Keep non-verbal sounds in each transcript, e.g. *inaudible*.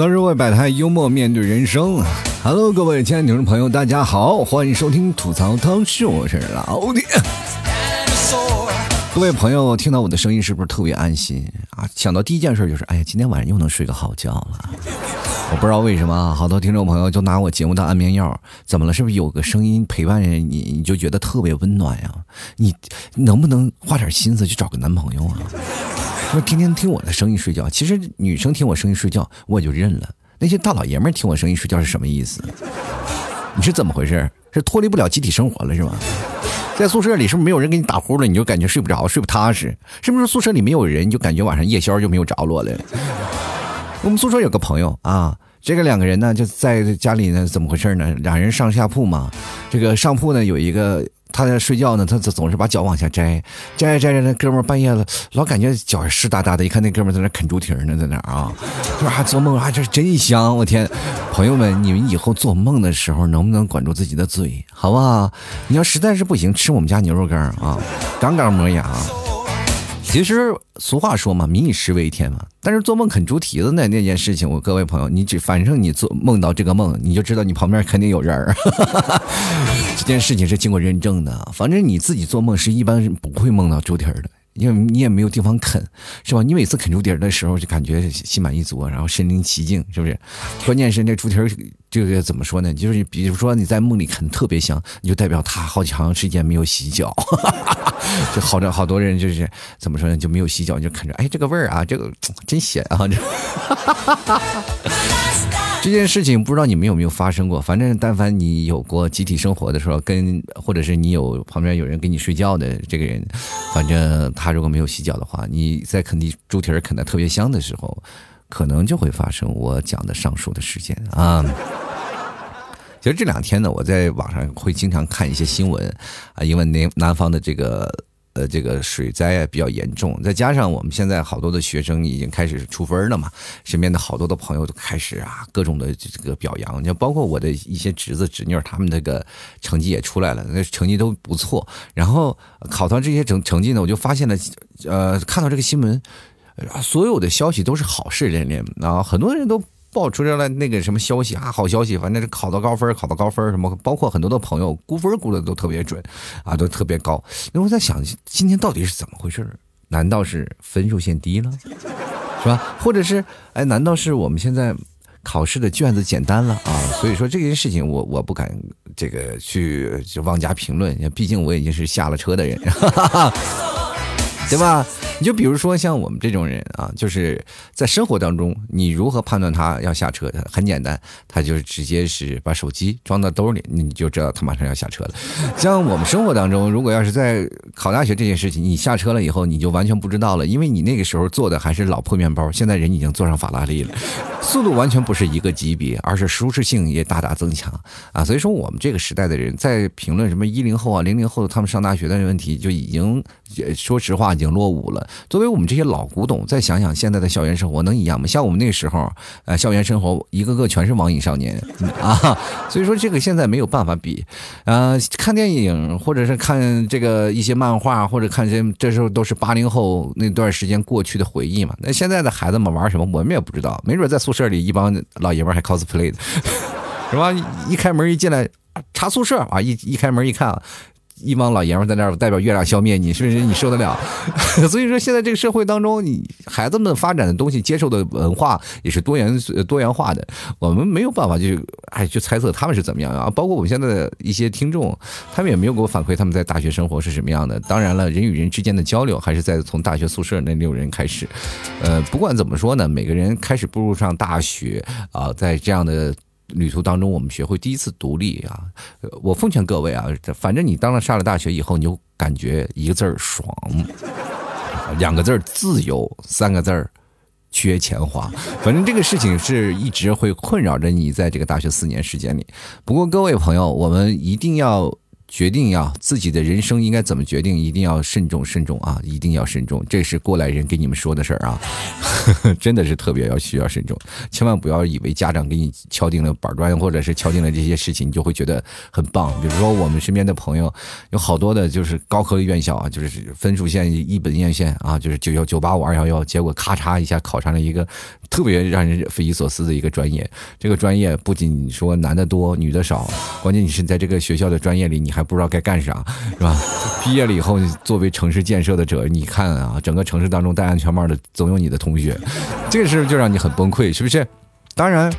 槽社会百态，幽默面对人生。Hello，各位亲爱的听众朋友，大家好，欢迎收听吐槽汤秀，我是老铁。各位朋友，听到我的声音是不是特别安心啊？想到第一件事就是，哎呀，今天晚上又能睡个好觉了。我不知道为什么，好多听众朋友就拿我节目当安眠药。怎么了？是不是有个声音陪伴着你，你就觉得特别温暖呀？你能不能花点心思去找个男朋友啊？说天天听我的声音睡觉，其实女生听我声音睡觉我也就认了。那些大老爷们听我声音睡觉是什么意思？你是怎么回事？是脱离不了集体生活了是吗？在宿舍里是不是没有人给你打呼噜，你就感觉睡不着，睡不踏实？是不是宿舍里没有人，你就感觉晚上夜宵就没有着落了？我们宿舍有个朋友啊，这个两个人呢就在家里呢，怎么回事呢？俩人上下铺嘛，这个上铺呢有一个。他在睡觉呢，他总总是把脚往下摘，摘着摘着，那哥们半夜了，老感觉脚湿哒哒的。一看那哥们在那啃猪蹄呢，在那啊，说还做梦啊，这真香！我天，朋友们，你们以后做梦的时候能不能管住自己的嘴，好不好？你要实在是不行，吃我们家牛肉干啊，杠杠磨牙。*laughs* 其实俗话说嘛，民以食为天嘛。但是做梦啃猪蹄子那那件事情，我各位朋友，你只反正你做梦到这个梦，你就知道你旁边肯定有人儿。*laughs* 这件事情是经过认证的，反正你自己做梦是一般不会梦到猪蹄儿的。因为你也没有地方啃，是吧？你每次啃猪蹄儿的时候，就感觉心满意足，然后身临其境，是不是？关键是那猪蹄儿，这个怎么说呢？就是比如说你在梦里啃特别香，你就代表他好长时间没有洗脚，*laughs* 就好着好多人就是怎么说呢？就没有洗脚就啃着，哎，这个味儿啊，这个 *tsk* 真咸啊！这哈哈哈。*laughs* 这件事情不知道你们有没有发生过？反正但凡你有过集体生活的时候，跟或者是你有旁边有人跟你睡觉的这个人，反正他如果没有洗脚的话，你在啃地猪蹄儿啃的特别香的时候，可能就会发生我讲的上述的事件啊。其实这两天呢，我在网上会经常看一些新闻啊，因为南南方的这个。呃，这个水灾啊比较严重，再加上我们现在好多的学生已经开始出分了嘛，身边的好多的朋友都开始啊各种的这个表扬，就包括我的一些侄子侄女，他们那个成绩也出来了，那成绩都不错。然后考到这些成成绩呢，我就发现了，呃，看到这个新闻，所有的消息都是好事连连啊，很多人都。爆出来了那个什么消息啊？好消息，反正是考到高分，考到高分什么，包括很多的朋友估分估的都特别准，啊，都特别高。那我在想，今天到底是怎么回事？难道是分数线低了，是吧？或者是，哎，难道是我们现在考试的卷子简单了啊？所以说这件事情，我我不敢这个去就妄加评论，毕竟我已经是下了车的人，*laughs* 对吧？你就比如说像我们这种人啊，就是在生活当中，你如何判断他要下车？很简单，他就是直接是把手机装到兜里，你就知道他马上要下车了。像我们生活当中，如果要是在考大学这件事情，你下车了以后，你就完全不知道了，因为你那个时候坐的还是老破面包，现在人已经坐上法拉利了，速度完全不是一个级别，而是舒适性也大大增强啊。所以说，我们这个时代的人在评论什么一零后啊、零零后他们上大学的问题，就已经说实话已经落伍了。作为我们这些老古董，再想想现在的校园生活能一样吗？像我们那时候，呃，校园生活一个个全是网瘾少年 *laughs* 啊，所以说这个现在没有办法比。呃，看电影或者是看这个一些漫画，或者看这这时候都是八零后那段时间过去的回忆嘛。那现在的孩子们玩什么，我们也不知道。没准在宿舍里一帮老爷们还 cosplay 的，*laughs* 是吧？一开门一进来查宿舍啊，一一开门一看。一帮老爷们在那儿代表月亮消灭你，是不是你受得了？*laughs* 所以说现在这个社会当中，你孩子们发展的东西、接受的文化也是多元多元化的。我们没有办法去哎去猜测他们是怎么样啊。包括我们现在的一些听众，他们也没有给我反馈他们在大学生活是什么样的。当然了，人与人之间的交流还是在从大学宿舍那六人开始。呃，不管怎么说呢，每个人开始步入上大学啊，在这样的。旅途当中，我们学会第一次独立啊！我奉劝各位啊，反正你当了上了大学以后，你就感觉一个字儿爽，*laughs* 两个字儿自由，三个字儿缺钱花。反正这个事情是一直会困扰着你在这个大学四年时间里。不过各位朋友，我们一定要决定呀，自己的人生应该怎么决定，一定要慎重慎重啊，一定要慎重。这是过来人给你们说的事儿啊，*laughs* 真的是特别要需要慎重，千万不要以为家长给你敲定了板砖，或者是敲定了这些事情，你就会觉得很棒。比如说我们身边的朋友，有好多的就是高科院校啊，就是分数线一本院线啊，就是九幺九八五二幺幺，结果咔嚓一下考上了一个特别让人匪夷所思的一个专业。这个专业不仅说男的多，女的少，关键你是在这个学校的专业里，你还不知道该干啥，是吧？毕业了以后，作为城市建设的者，你看啊，整个城市当中戴安全帽的总有你的同学，这个事就让你很崩溃，是不是？当然。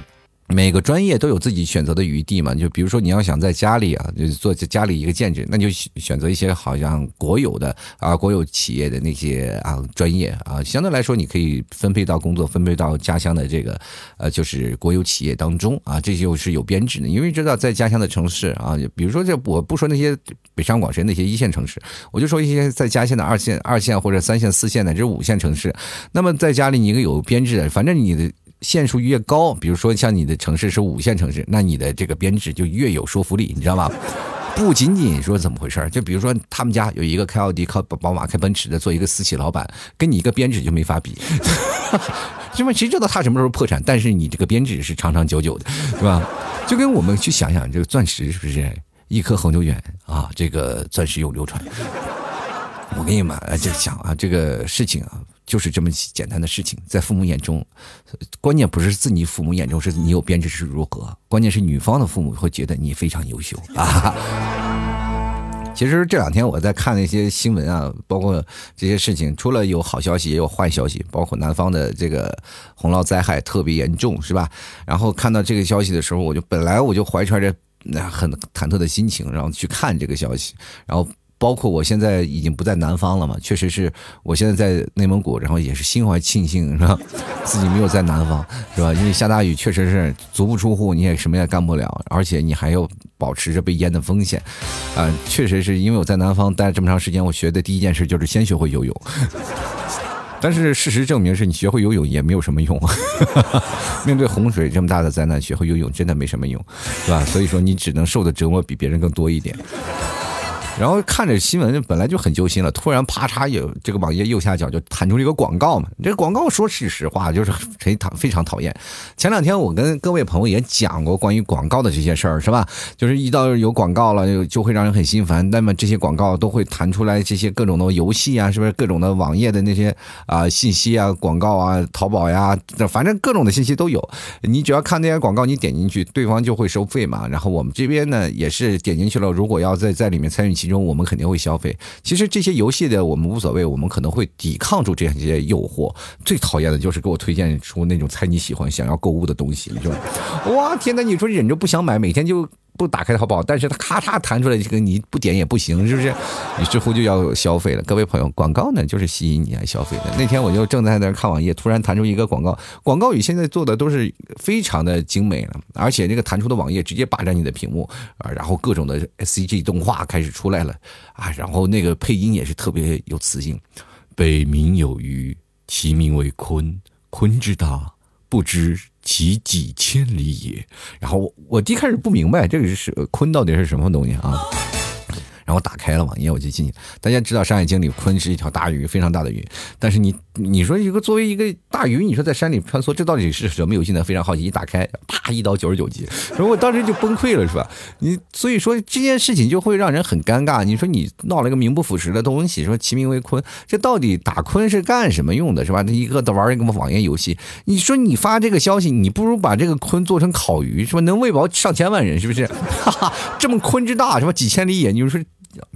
每个专业都有自己选择的余地嘛，就比如说你要想在家里啊，就做家里一个建制，那就选择一些好像国有的啊，国有企业的那些啊专业啊，相对来说你可以分配到工作，分配到家乡的这个呃，就是国有企业当中啊，这就是有编制的。因为知道在家乡的城市啊，比如说这我不说那些北上广深那些一线城市，我就说一些在家乡的二线、二线或者三线、四线乃至五线城市，那么在家里你一个有编制的，反正你的。限数越高，比如说像你的城市是五线城市，那你的这个编制就越有说服力，你知道吗？*laughs* 不仅仅说怎么回事就比如说他们家有一个开奥迪、开宝马、开奔驰的，做一个私企老板，跟你一个编制就没法比。因为谁知道他什么时候破产？但是你这个编制是长长久久的，是吧？就跟我们去想想，这个钻石是不是一颗恒久远啊？这个钻石永流传。我跟你们就讲啊，这个事情啊。就是这么简单的事情，在父母眼中，关键不是自己父母眼中是你有编制是如何，关键是女方的父母会觉得你非常优秀啊。*laughs* 其实这两天我在看那些新闻啊，包括这些事情，除了有好消息，也有坏消息，包括南方的这个洪涝灾害特别严重，是吧？然后看到这个消息的时候，我就本来我就怀揣着那很忐忑的心情，然后去看这个消息，然后。包括我现在已经不在南方了嘛，确实是我现在在内蒙古，然后也是心怀庆幸，是吧？自己没有在南方，是吧？因为下大雨确实是足不出户，你也什么也干不了，而且你还要保持着被淹的风险，啊，确实是因为我在南方待了这么长时间，我学的第一件事就是先学会游泳。*laughs* 但是事实证明是你学会游泳也没有什么用，*laughs* 面对洪水这么大的灾难，学会游泳真的没什么用，是吧？所以说你只能受的折磨比别人更多一点。然后看着新闻本来就很揪心了，突然啪嚓有这个网页右下角就弹出了一个广告嘛。这个广告说是实话，就是谁讨非常讨厌。前两天我跟各位朋友也讲过关于广告的这些事儿，是吧？就是一到有广告了，就就会让人很心烦。那么这些广告都会弹出来这些各种的游戏啊，是不是各种的网页的那些啊信息啊、广告啊、淘宝呀，反正各种的信息都有。你只要看那些广告，你点进去，对方就会收费嘛。然后我们这边呢也是点进去了，如果要在在里面参与其中我们肯定会消费。其实这些游戏的我们无所谓，我们可能会抵抗住这些诱惑。最讨厌的就是给我推荐出那种猜你喜欢、想要购物的东西，你说？哇，天哪！你说忍着不想买，每天就。不打开淘宝，但是它咔嚓弹出来，这个你不点也不行，是不是？你似乎就要消费了。各位朋友，广告呢就是吸引你来消费的。那天我就正在那看网页，突然弹出一个广告，广告语现在做的都是非常的精美了，而且那个弹出的网页直接霸占你的屏幕啊，然后各种的 CG 动画开始出来了啊，然后那个配音也是特别有磁性。北冥有鱼，其名为鲲，鲲之大，不知。其几千里也。然后我我一开始不明白这个是坤到底是什么东西啊。然后打开了网页，我就进去。大家知道《山海经》里鲲是一条大鱼，非常大的鱼。但是你你说一个作为一个大鱼，你说在山里穿梭，这到底是什么游戏呢？非常好奇。一打开，啪，一刀九十九级，然后我当时就崩溃了，是吧？你所以说这件事情就会让人很尴尬。你说你闹了一个名不副实的东西，说其名为鲲，这到底打鲲是干什么用的，是吧？那一个玩一个网页游戏，你说你发这个消息，你不如把这个鲲做成烤鱼，是吧？能喂饱上千万人，是不是？*laughs* 哈哈，这么鲲之大，是吧？几千里野，你说。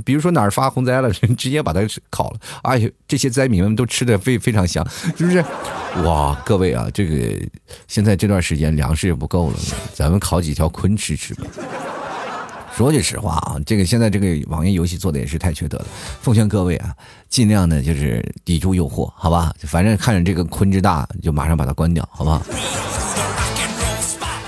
比如说哪儿发洪灾了，直接把它烤了，哎呦，这些灾民们都吃的非非常香，是不是？哇，各位啊，这个现在这段时间粮食也不够了，咱们烤几条鲲吃吃吧。说句实话啊，这个现在这个网页游戏做的也是太缺德了，奉劝各位啊，尽量的就是抵住诱惑，好吧？反正看着这个鲲之大，就马上把它关掉，好不好？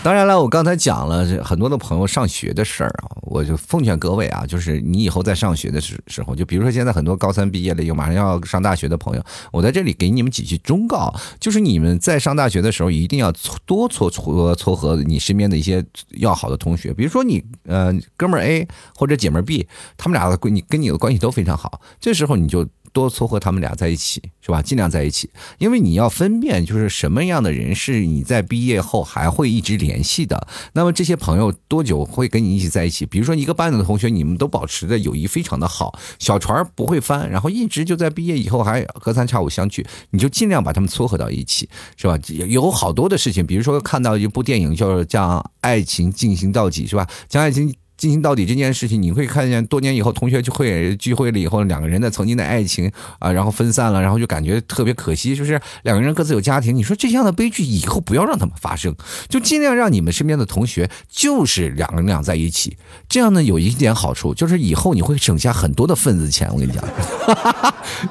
当然了，我刚才讲了很多的朋友上学的事儿啊，我就奉劝各位啊，就是你以后在上学的时时候，就比如说现在很多高三毕业了，又马上要上大学的朋友，我在这里给你们几句忠告，就是你们在上大学的时候，一定要多撮撮撮合你身边的一些要好的同学，比如说你呃哥们儿 A 或者姐们儿 B，他们俩的关你跟你的关系都非常好，这时候你就。多撮合他们俩在一起，是吧？尽量在一起，因为你要分辨，就是什么样的人是你在毕业后还会一直联系的。那么这些朋友多久会跟你一起在一起？比如说一个班的同学，你们都保持的友谊非常的好，小船不会翻，然后一直就在毕业以后还隔三差五相聚，你就尽量把他们撮合到一起，是吧？有好多的事情，比如说看到一部电影，叫将爱情进行到底，是吧？将爱情。进行到底这件事情，你会看见多年以后同学聚会聚会了以后，两个人的曾经的爱情啊，然后分散了，然后就感觉特别可惜，就是两个人各自有家庭。你说这样的悲剧以后不要让他们发生，就尽量让你们身边的同学就是两个人俩在一起。这样呢有一点好处，就是以后你会省下很多的份子钱。我跟你讲，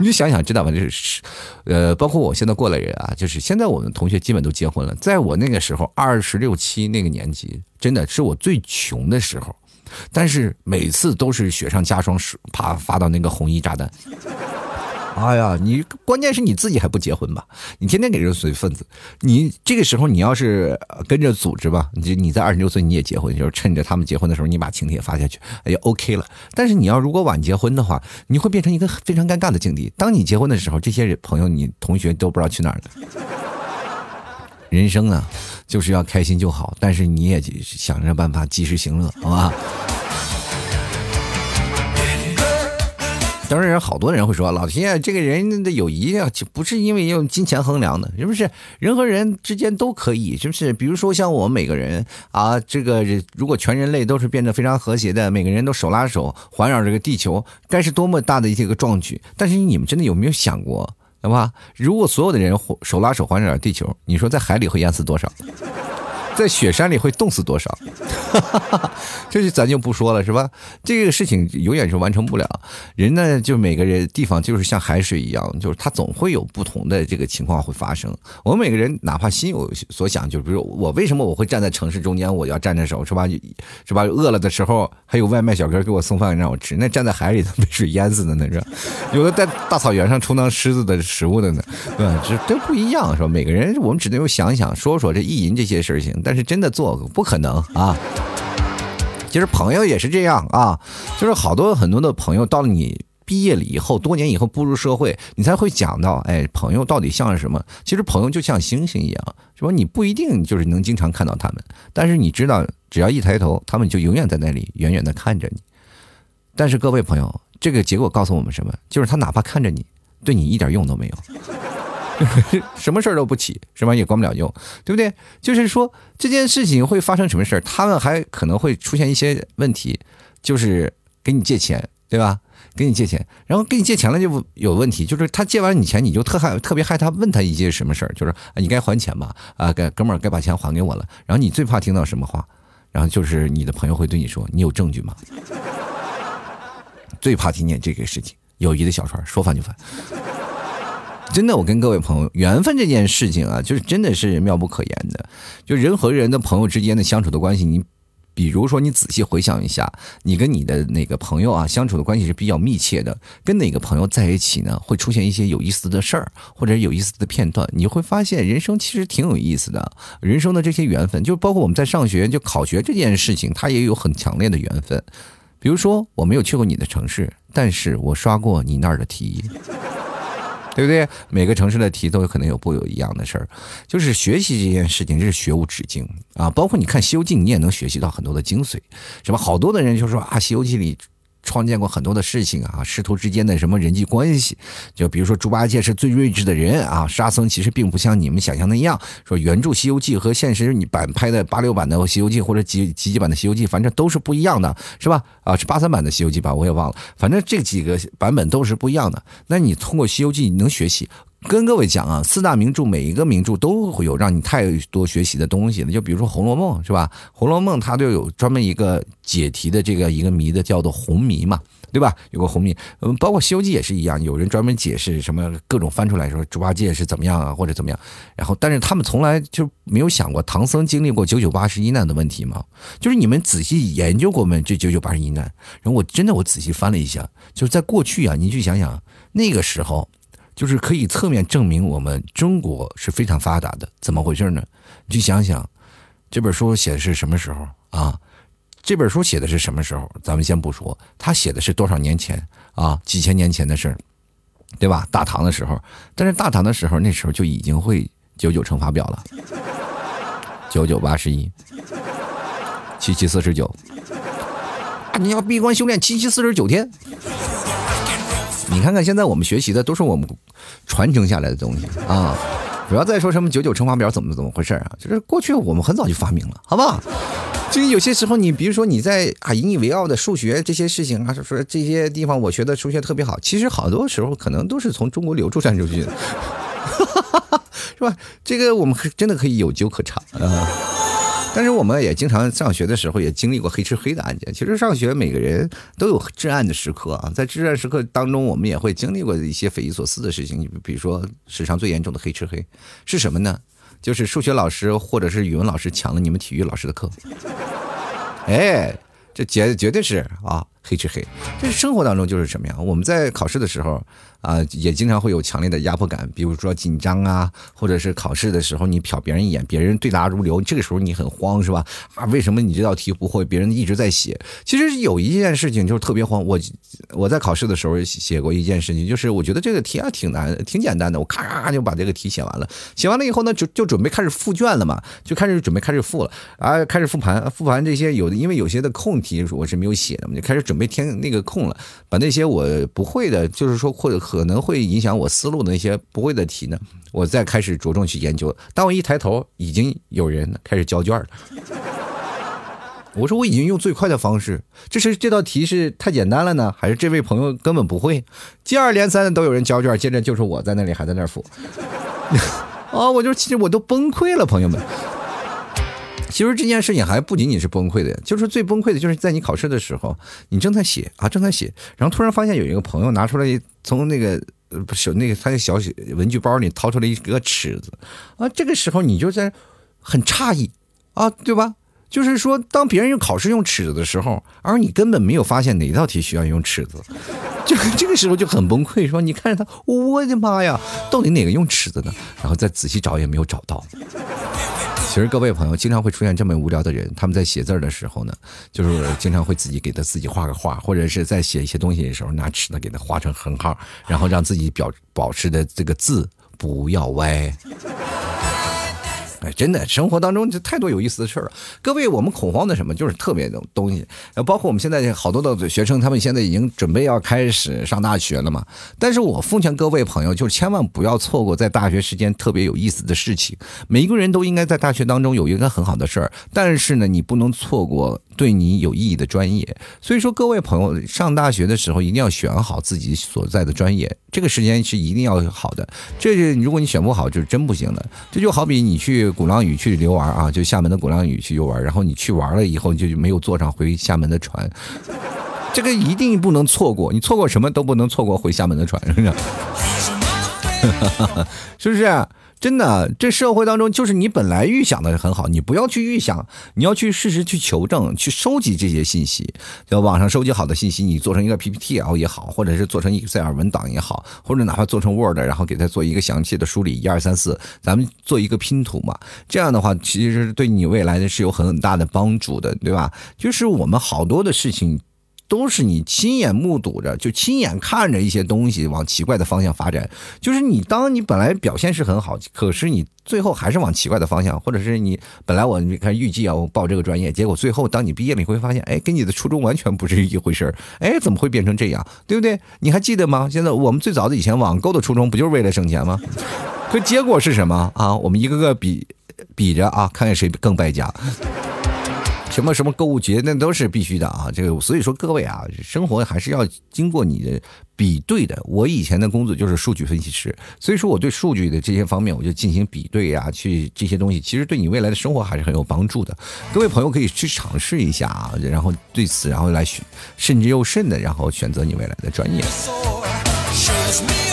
你就想想知道吧？就是呃，包括我现在过来人啊，就是现在我们同学基本都结婚了。在我那个时候二十六七那个年纪，真的是我最穷的时候。但是每次都是雪上加霜，是怕发到那个红衣炸弹。哎呀，你关键是你自己还不结婚吧？你天天给人随份子，你这个时候你要是跟着组织吧，你你在二十六岁你也结婚，就是趁着他们结婚的时候，你把请帖发下去，哎呀 OK 了。但是你要如果晚结婚的话，你会变成一个非常尴尬的境地。当你结婚的时候，这些朋友、你同学都不知道去哪儿了。人生啊，就是要开心就好，但是你也想着办法及时行乐，好吧？当然，好多人会说，老天，这个人的友谊啊，就不是因为用金钱衡量的，是不是？人和人之间都可以，是不是？比如说像我们每个人啊，这个如果全人类都是变得非常和谐的，每个人都手拉手环绕这个地球，该是多么大的一个壮举！但是你们真的有没有想过？好吧，如果所有的人手拉手环绕地球，你说在海里会淹死多少？在雪山里会冻死多少？*laughs* 这就咱就不说了，是吧？这个事情永远是完成不了。人呢，就每个人地方就是像海水一样，就是它总会有不同的这个情况会发生。我们每个人哪怕心有所想，就比如我为什么我会站在城市中间，我要站着手，是吧？是吧？饿了的时候还有外卖小哥给我送饭让我吃。那站在海里头 *laughs* 被水淹死的那是，有的在大草原上充当狮子的食物的呢，对吧？这都不一样，是吧？每个人我们只能有想想说说这意淫这些事情。但是真的做不可能啊！其实朋友也是这样啊，就是好多很多的朋友到了你毕业了以后，多年以后步入社会，你才会讲到，哎，朋友到底像是什么？其实朋友就像星星一样，是吧？你不一定就是能经常看到他们，但是你知道，只要一抬头，他们就永远在那里远远的看着你。但是各位朋友，这个结果告诉我们什么？就是他哪怕看着你，对你一点用都没有。*laughs* 什么事儿都不起，是吧？也管不了用，对不对？就是说这件事情会发生什么事儿，他们还可能会出现一些问题，就是给你借钱，对吧？给你借钱，然后给你借钱了就有问题，就是他借完你钱，你就特害特别害他问他一些什么事儿，就是你该还钱吧？啊，该哥们儿该把钱还给我了。然后你最怕听到什么话？然后就是你的朋友会对你说：“你有证据吗？”最怕听见这个事情，友谊的小船说翻就翻。真的，我跟各位朋友，缘分这件事情啊，就是真的是妙不可言的。就人和人的朋友之间的相处的关系，你比如说，你仔细回想一下，你跟你的哪个朋友啊相处的关系是比较密切的？跟哪个朋友在一起呢，会出现一些有意思的事儿，或者有意思的片段？你会发现，人生其实挺有意思的。人生的这些缘分，就包括我们在上学就考学这件事情，它也有很强烈的缘分。比如说，我没有去过你的城市，但是我刷过你那儿的题。对不对？每个城市的题都有可能有不有一样的事儿，就是学习这件事情，这是学无止境啊！包括你看《西游记》，你也能学习到很多的精髓，什么好多的人就说啊，《西游记》里。创建过很多的事情啊，师徒之间的什么人际关系，就比如说猪八戒是最睿智的人啊，沙僧其实并不像你们想象那样。说原著《西游记》和现实你版拍的八六版的《西游记》或者几几几版的《西游记》，反正都是不一样的，是吧？啊，是八三版的《西游记》吧？我也忘了，反正这几个版本都是不一样的。那你通过《西游记》你能学习。跟各位讲啊，四大名著每一个名著都会有让你太多学习的东西的。就比如说《红楼梦》，是吧？《红楼梦》它就有专门一个解题的这个一个谜的，叫做红谜嘛。对吧？有个红谜，嗯，包括《西游记》也是一样，有人专门解释什么各种翻出来说猪八戒是怎么样啊，或者怎么样。然后，但是他们从来就没有想过唐僧经历过九九八十一难的问题吗？就是你们仔细研究过没？这九九八十一难？然后我真的我仔细翻了一下，就是在过去啊，你去想想那个时候，就是可以侧面证明我们中国是非常发达的。怎么回事呢？你去想想，这本书写的是什么时候啊？这本书写的是什么时候？咱们先不说，他写的是多少年前啊？几千年前的事儿，对吧？大唐的时候，但是大唐的时候，那时候就已经会九九乘法表了，九九八十一，七七四十九。你要闭关修炼七七四十九天。你看看现在我们学习的都是我们传承下来的东西啊。不要再说什么九九乘法表怎么怎么回事啊？就是过去我们很早就发明了，好不好？就有些时候，你比如说你在啊引以为傲的数学这些事情啊，说说这些地方我学的数学特别好，其实好多时候可能都是从中国流出传出去的，是吧？这个我们真的可以有酒可尝啊。但是我们也经常上学的时候也经历过黑吃黑的案件。其实上学每个人都有至暗的时刻啊，在至暗时刻当中，我们也会经历过一些匪夷所思的事情。你比如说史上最严重的黑吃黑是什么呢？就是数学老师或者是语文老师抢了你们体育老师的课。*laughs* 哎，这绝绝对是啊，黑吃黑。这生活当中就是什么呀？我们在考试的时候。啊，也经常会有强烈的压迫感，比如说紧张啊，或者是考试的时候你瞟别人一眼，别人对答如流，这个时候你很慌是吧？啊，为什么你这道题不会？别人一直在写。其实有一件事情就是特别慌，我我在考试的时候写过一件事情，就是我觉得这个题啊挺难，挺简单的，我咔咔就把这个题写完了。写完了以后呢，就就准备开始复卷了嘛，就开始准备开始复了啊，开始复盘，复盘这些有的，因为有些的空题我是没有写的嘛，就开始准备填那个空了，把那些我不会的，就是说或者可能会影响我思路的那些不会的题呢，我再开始着重去研究。当我一抬头，已经有人开始交卷了。*laughs* 我说我已经用最快的方式，这是这道题是太简单了呢，还是这位朋友根本不会？接二连三的都有人交卷，接着就是我在那里还在那儿复。啊，*laughs* 我就其实我都崩溃了，朋友们。其实这件事情还不仅仅是崩溃的，就是最崩溃的，就是在你考试的时候，你正在写啊，正在写，然后突然发现有一个朋友拿出来从那个手那个他的小写文具包里掏出来一个尺子啊，这个时候你就在很诧异啊，对吧？就是说，当别人用考试用尺子的时候，而你根本没有发现哪道题需要用尺子，就这个时候就很崩溃，说你看着他，我的妈呀，到底哪个用尺子呢？然后再仔细找也没有找到。其实各位朋友经常会出现这么无聊的人，他们在写字的时候呢，就是经常会自己给他自己画个画，或者是在写一些东西的时候拿尺子给他画成横号，然后让自己表保持的这个字不要歪。哎，真的，生活当中就太多有意思的事儿了。各位，我们恐慌的什么，就是特别的东西。包括我们现在好多的学生，他们现在已经准备要开始上大学了嘛。但是我奉劝各位朋友，就是千万不要错过在大学时间特别有意思的事情。每一个人都应该在大学当中有一个很好的事儿，但是呢，你不能错过。对你有意义的专业，所以说各位朋友上大学的时候一定要选好自己所在的专业，这个时间是一定要好的。这是如果你选不好，就是真不行的。这就好比你去鼓浪屿去游玩啊，就厦门的鼓浪屿去游玩，然后你去玩了以后你就没有坐上回厦门的船，这个一定不能错过。你错过什么都不能错过回厦门的船，是不是？是不是？真的，这社会当中就是你本来预想的很好，你不要去预想，你要去事实去求证，去收集这些信息。在网上收集好的信息，你做成一个 PPT 然后也好，或者是做成 Excel 文档也好，或者哪怕做成 Word，然后给它做一个详细的梳理，一二三四，咱们做一个拼图嘛。这样的话，其实对你未来的是有很大的帮助的，对吧？就是我们好多的事情。都是你亲眼目睹着，就亲眼看着一些东西往奇怪的方向发展。就是你，当你本来表现是很好，可是你最后还是往奇怪的方向，或者是你本来我你看预计要报这个专业，结果最后当你毕业了，你会发现，哎，跟你的初衷完全不是一回事儿。哎，怎么会变成这样？对不对？你还记得吗？现在我们最早的以前网购的初衷不就是为了省钱吗？可结果是什么啊？我们一个个比比着啊，看看谁更败家。什么什么购物节，那都是必须的啊！这个所以说各位啊，生活还是要经过你的比对的。我以前的工作就是数据分析师，所以说我对数据的这些方面，我就进行比对呀，去这些东西，其实对你未来的生活还是很有帮助的。各位朋友可以去尝试一下啊，然后对此，然后来选慎之又慎的，然后选择你未来的专业。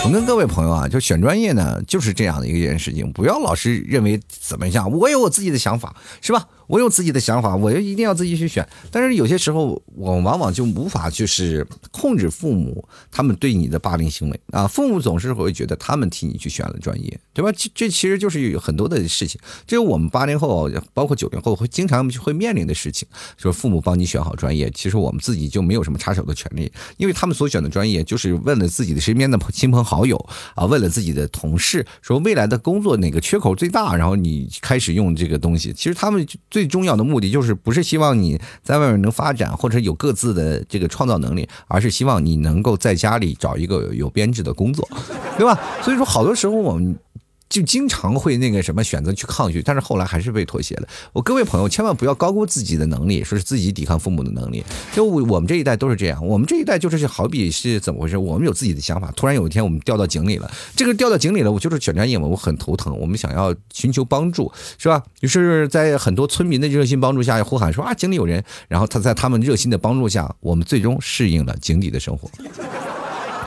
我跟各位朋友啊，就选专业呢，就是这样的一件事情，不要老是认为怎么样，我有我自己的想法，是吧？我有自己的想法，我就一定要自己去选。但是有些时候，我往往就无法就是控制父母他们对你的霸凌行为啊。父母总是会觉得他们替你去选了专业，对吧？这这其实就是有很多的事情，这是我们八零后，包括九零后会经常会面临的事情，就是父母帮你选好专业，其实我们自己就没有什么插手的权利，因为他们所选的专业就是问了自己的身边的亲朋好友啊，问了自己的同事，说未来的工作哪个缺口最大，然后你开始用这个东西。其实他们最重要的目的就是不是希望你在外面能发展或者有各自的这个创造能力，而是希望你能够在家里找一个有编制的工作，对吧？所以说，好多时候我们。就经常会那个什么选择去抗拒，但是后来还是被妥协了。我各位朋友千万不要高估自己的能力，说是自己抵抗父母的能力。就我们这一代都是这样，我们这一代就是好比是怎么回事？我们有自己的想法，突然有一天我们掉到井里了。这个掉到井里了，我就是选专业嘛，我很头疼。我们想要寻求帮助，是吧？于是，在很多村民的热心帮助下，呼喊说啊，井里有人。然后他在他们热心的帮助下，我们最终适应了井底的生活。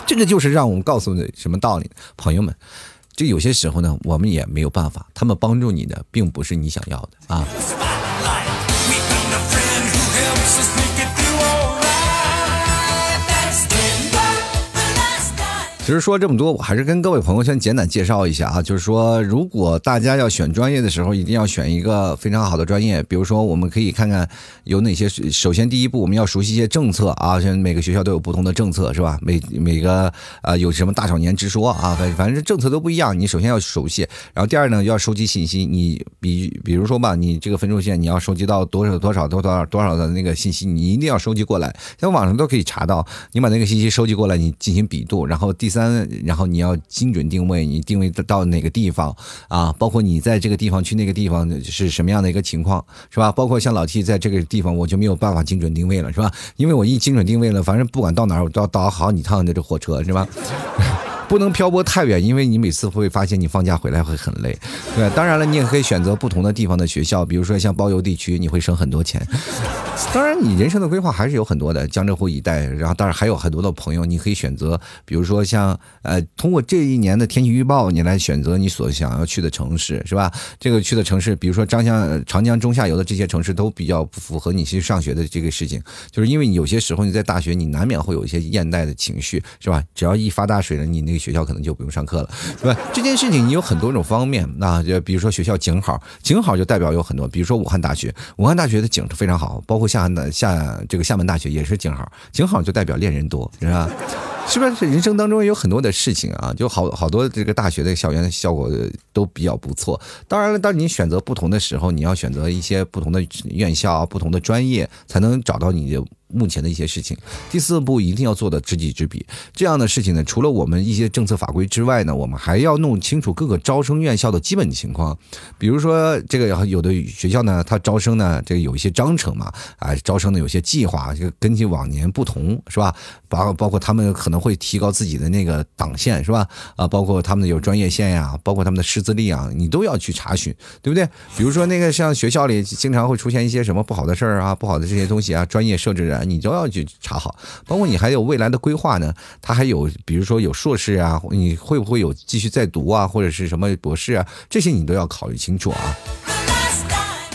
这个就是让我们告诉你什么道理，朋友们。就有些时候呢，我们也没有办法，他们帮助你的并不是你想要的啊。其实说这么多，我还是跟各位朋友先简短介绍一下啊，就是说，如果大家要选专业的时候，一定要选一个非常好的专业。比如说，我们可以看看有哪些。首先，第一步，我们要熟悉一些政策啊，像每个学校都有不同的政策，是吧？每每个啊，有什么大少年之说啊，反反正政策都不一样。你首先要熟悉，然后第二呢，要收集信息。你比比如说吧，你这个分数线你要收集到多少多少多多少多少的那个信息，你一定要收集过来，像网上都可以查到。你把那个信息收集过来，你进行比度，然后第。三，然后你要精准定位，你定位到哪个地方啊？包括你在这个地方去那个地方是什么样的一个情况，是吧？包括像老 T 在这个地方，我就没有办法精准定位了，是吧？因为我一精准定位了，反正不管到哪儿，我都要倒好几趟的这火车，是吧？不能漂泊太远，因为你每次会发现你放假回来会很累。对，当然了，你也可以选择不同的地方的学校，比如说像包邮地区，你会省很多钱。当然，你人生的规划还是有很多的，江浙沪一带，然后当然还有很多的朋友，你可以选择，比如说像呃，通过这一年的天气预报，你来选择你所想要去的城市，是吧？这个去的城市，比如说张江、长江中下游的这些城市都比较符合你去上学的这个事情，就是因为你有些时候你在大学，你难免会有一些厌怠的情绪，是吧？只要一发大水了，你那。学校可能就不用上课了，对吧？这件事情你有很多种方面，那就比如说学校景好，景好就代表有很多，比如说武汉大学，武汉大学的景非常好，包括厦门厦这个厦门大学也是景好，景好就代表恋人多，是吧？是不是人生当中有很多的事情啊？就好好多这个大学的校园效果都比较不错。当然了，当你选择不同的时候，你要选择一些不同的院校、不同的专业，才能找到你的。目前的一些事情，第四步一定要做的知己知彼。这样的事情呢，除了我们一些政策法规之外呢，我们还要弄清楚各个招生院校的基本情况。比如说，这个有的学校呢，它招生呢，这个有一些章程嘛，啊，招生的有些计划，就根据往年不同，是吧？包包括他们可能会提高自己的那个档线，是吧？啊，包括他们的有专业线呀，包括他们的师资力啊，你都要去查询，对不对？比如说那个像学校里经常会出现一些什么不好的事儿啊，不好的这些东西啊，专业设置啊。你都要去查好，包括你还有未来的规划呢。他还有，比如说有硕士啊，你会不会有继续再读啊，或者是什么博士啊？这些你都要考虑清楚啊。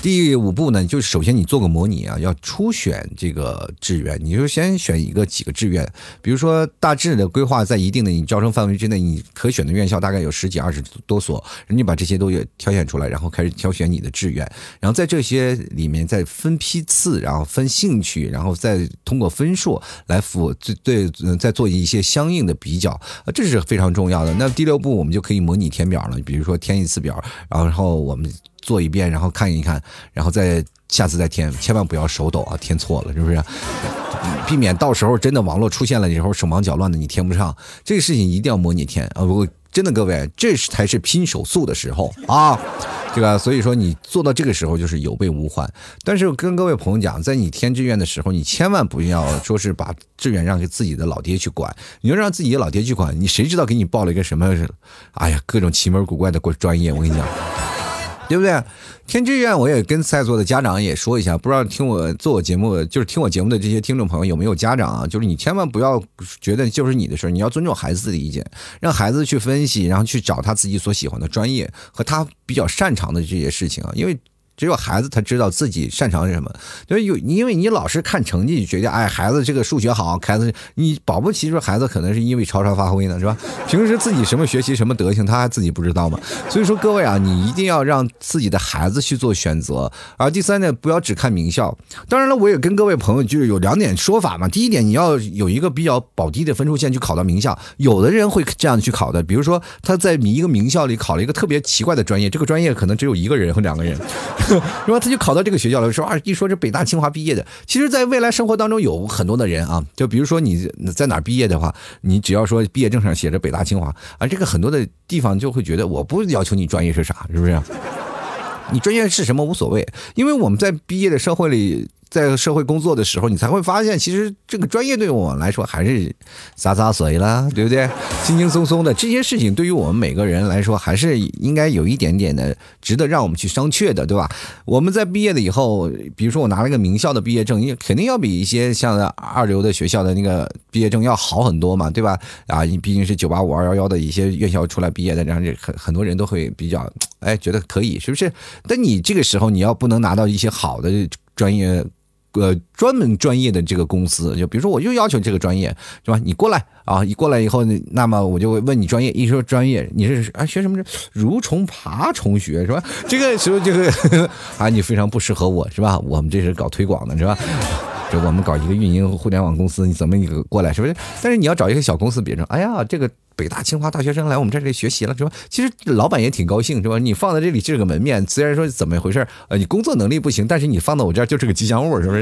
第五步呢，就是首先你做个模拟啊，要初选这个志愿，你就先选一个几个志愿，比如说大致的规划在一定的你招生范围之内，你可选的院校大概有十几二十多所，人家把这些都也挑选出来，然后开始挑选你的志愿，然后在这些里面再分批次，然后分兴趣，然后再通过分数来辅对对再做一些相应的比较，这是非常重要的。那第六步我们就可以模拟填表了，比如说填一次表，然后我们。做一遍，然后看一看，然后再下次再填，千万不要手抖啊，填错了是不是？避免到时候真的网络出现了以后手忙脚乱的，你填不上。这个事情一定要模拟填啊！不过真的各位，这才是拼手速的时候啊，对吧？所以说你做到这个时候就是有备无患。但是跟各位朋友讲，在你填志愿的时候，你千万不要说是把志愿让给自己的老爹去管。你要让自己的老爹去管，你谁知道给你报了一个什么？哎呀，各种奇门古怪的专业，我跟你讲。对不对？填志愿，我也跟在座的家长也说一下，不知道听我做我节目，就是听我节目的这些听众朋友有没有家长啊？就是你千万不要觉得就是你的事儿，你要尊重孩子的意见，让孩子去分析，然后去找他自己所喜欢的专业和他比较擅长的这些事情啊，因为。只有孩子他知道自己擅长什么，就是有，因为你老是看成绩，觉得哎，孩子这个数学好，孩子你保不齐说孩子可能是因为超常发挥呢，是吧？*laughs* 平时自己什么学习什么德行，他还自己不知道吗？所以说各位啊，你一定要让自己的孩子去做选择。而第三呢，不要只看名校。当然了，我也跟各位朋友就是有两点说法嘛。第一点，你要有一个比较保低的分数线去考到名校。有的人会这样去考的，比如说他在一个名校里考了一个特别奇怪的专业，这个专业可能只有一个人或两个人。是吧？他就考到这个学校了。说啊，一说这北大清华毕业的，其实，在未来生活当中有很多的人啊。就比如说你在哪毕业的话，你只要说毕业证上写着北大清华啊，这个很多的地方就会觉得我不要求你专业是啥，是不是？你专业是什么无所谓，因为我们在毕业的社会里。在社会工作的时候，你才会发现，其实这个专业对我们来说还是洒洒水了，对不对？轻轻松松的这些事情，对于我们每个人来说，还是应该有一点点的值得让我们去商榷的，对吧？我们在毕业了以后，比如说我拿了个名校的毕业证，肯定要比一些像二流的学校的那个毕业证要好很多嘛，对吧？啊，你毕竟是九八五二幺幺的一些院校出来毕业的，然后很很多人都会比较哎觉得可以，是不是？但你这个时候你要不能拿到一些好的专业。呃，专门专业的这个公司，就比如说，我就要求这个专业，是吧？你过来啊，一过来以后，那么我就问你专业，一说专业，你是啊学什么？蠕虫爬虫学是吧？*laughs* 这个时候这个 *laughs* 啊，你非常不适合我，是吧？我们这是搞推广的，是吧？这我们搞一个运营互联网公司，你怎么你过来，是不是？但是你要找一个小公司，比如说，哎呀，这个。北大清华大学生来我们这里学习了是吧？其实老板也挺高兴是吧？你放在这里这个门面，虽然说怎么回事呃，你工作能力不行，但是你放到我这儿就是个吉祥物，是不是？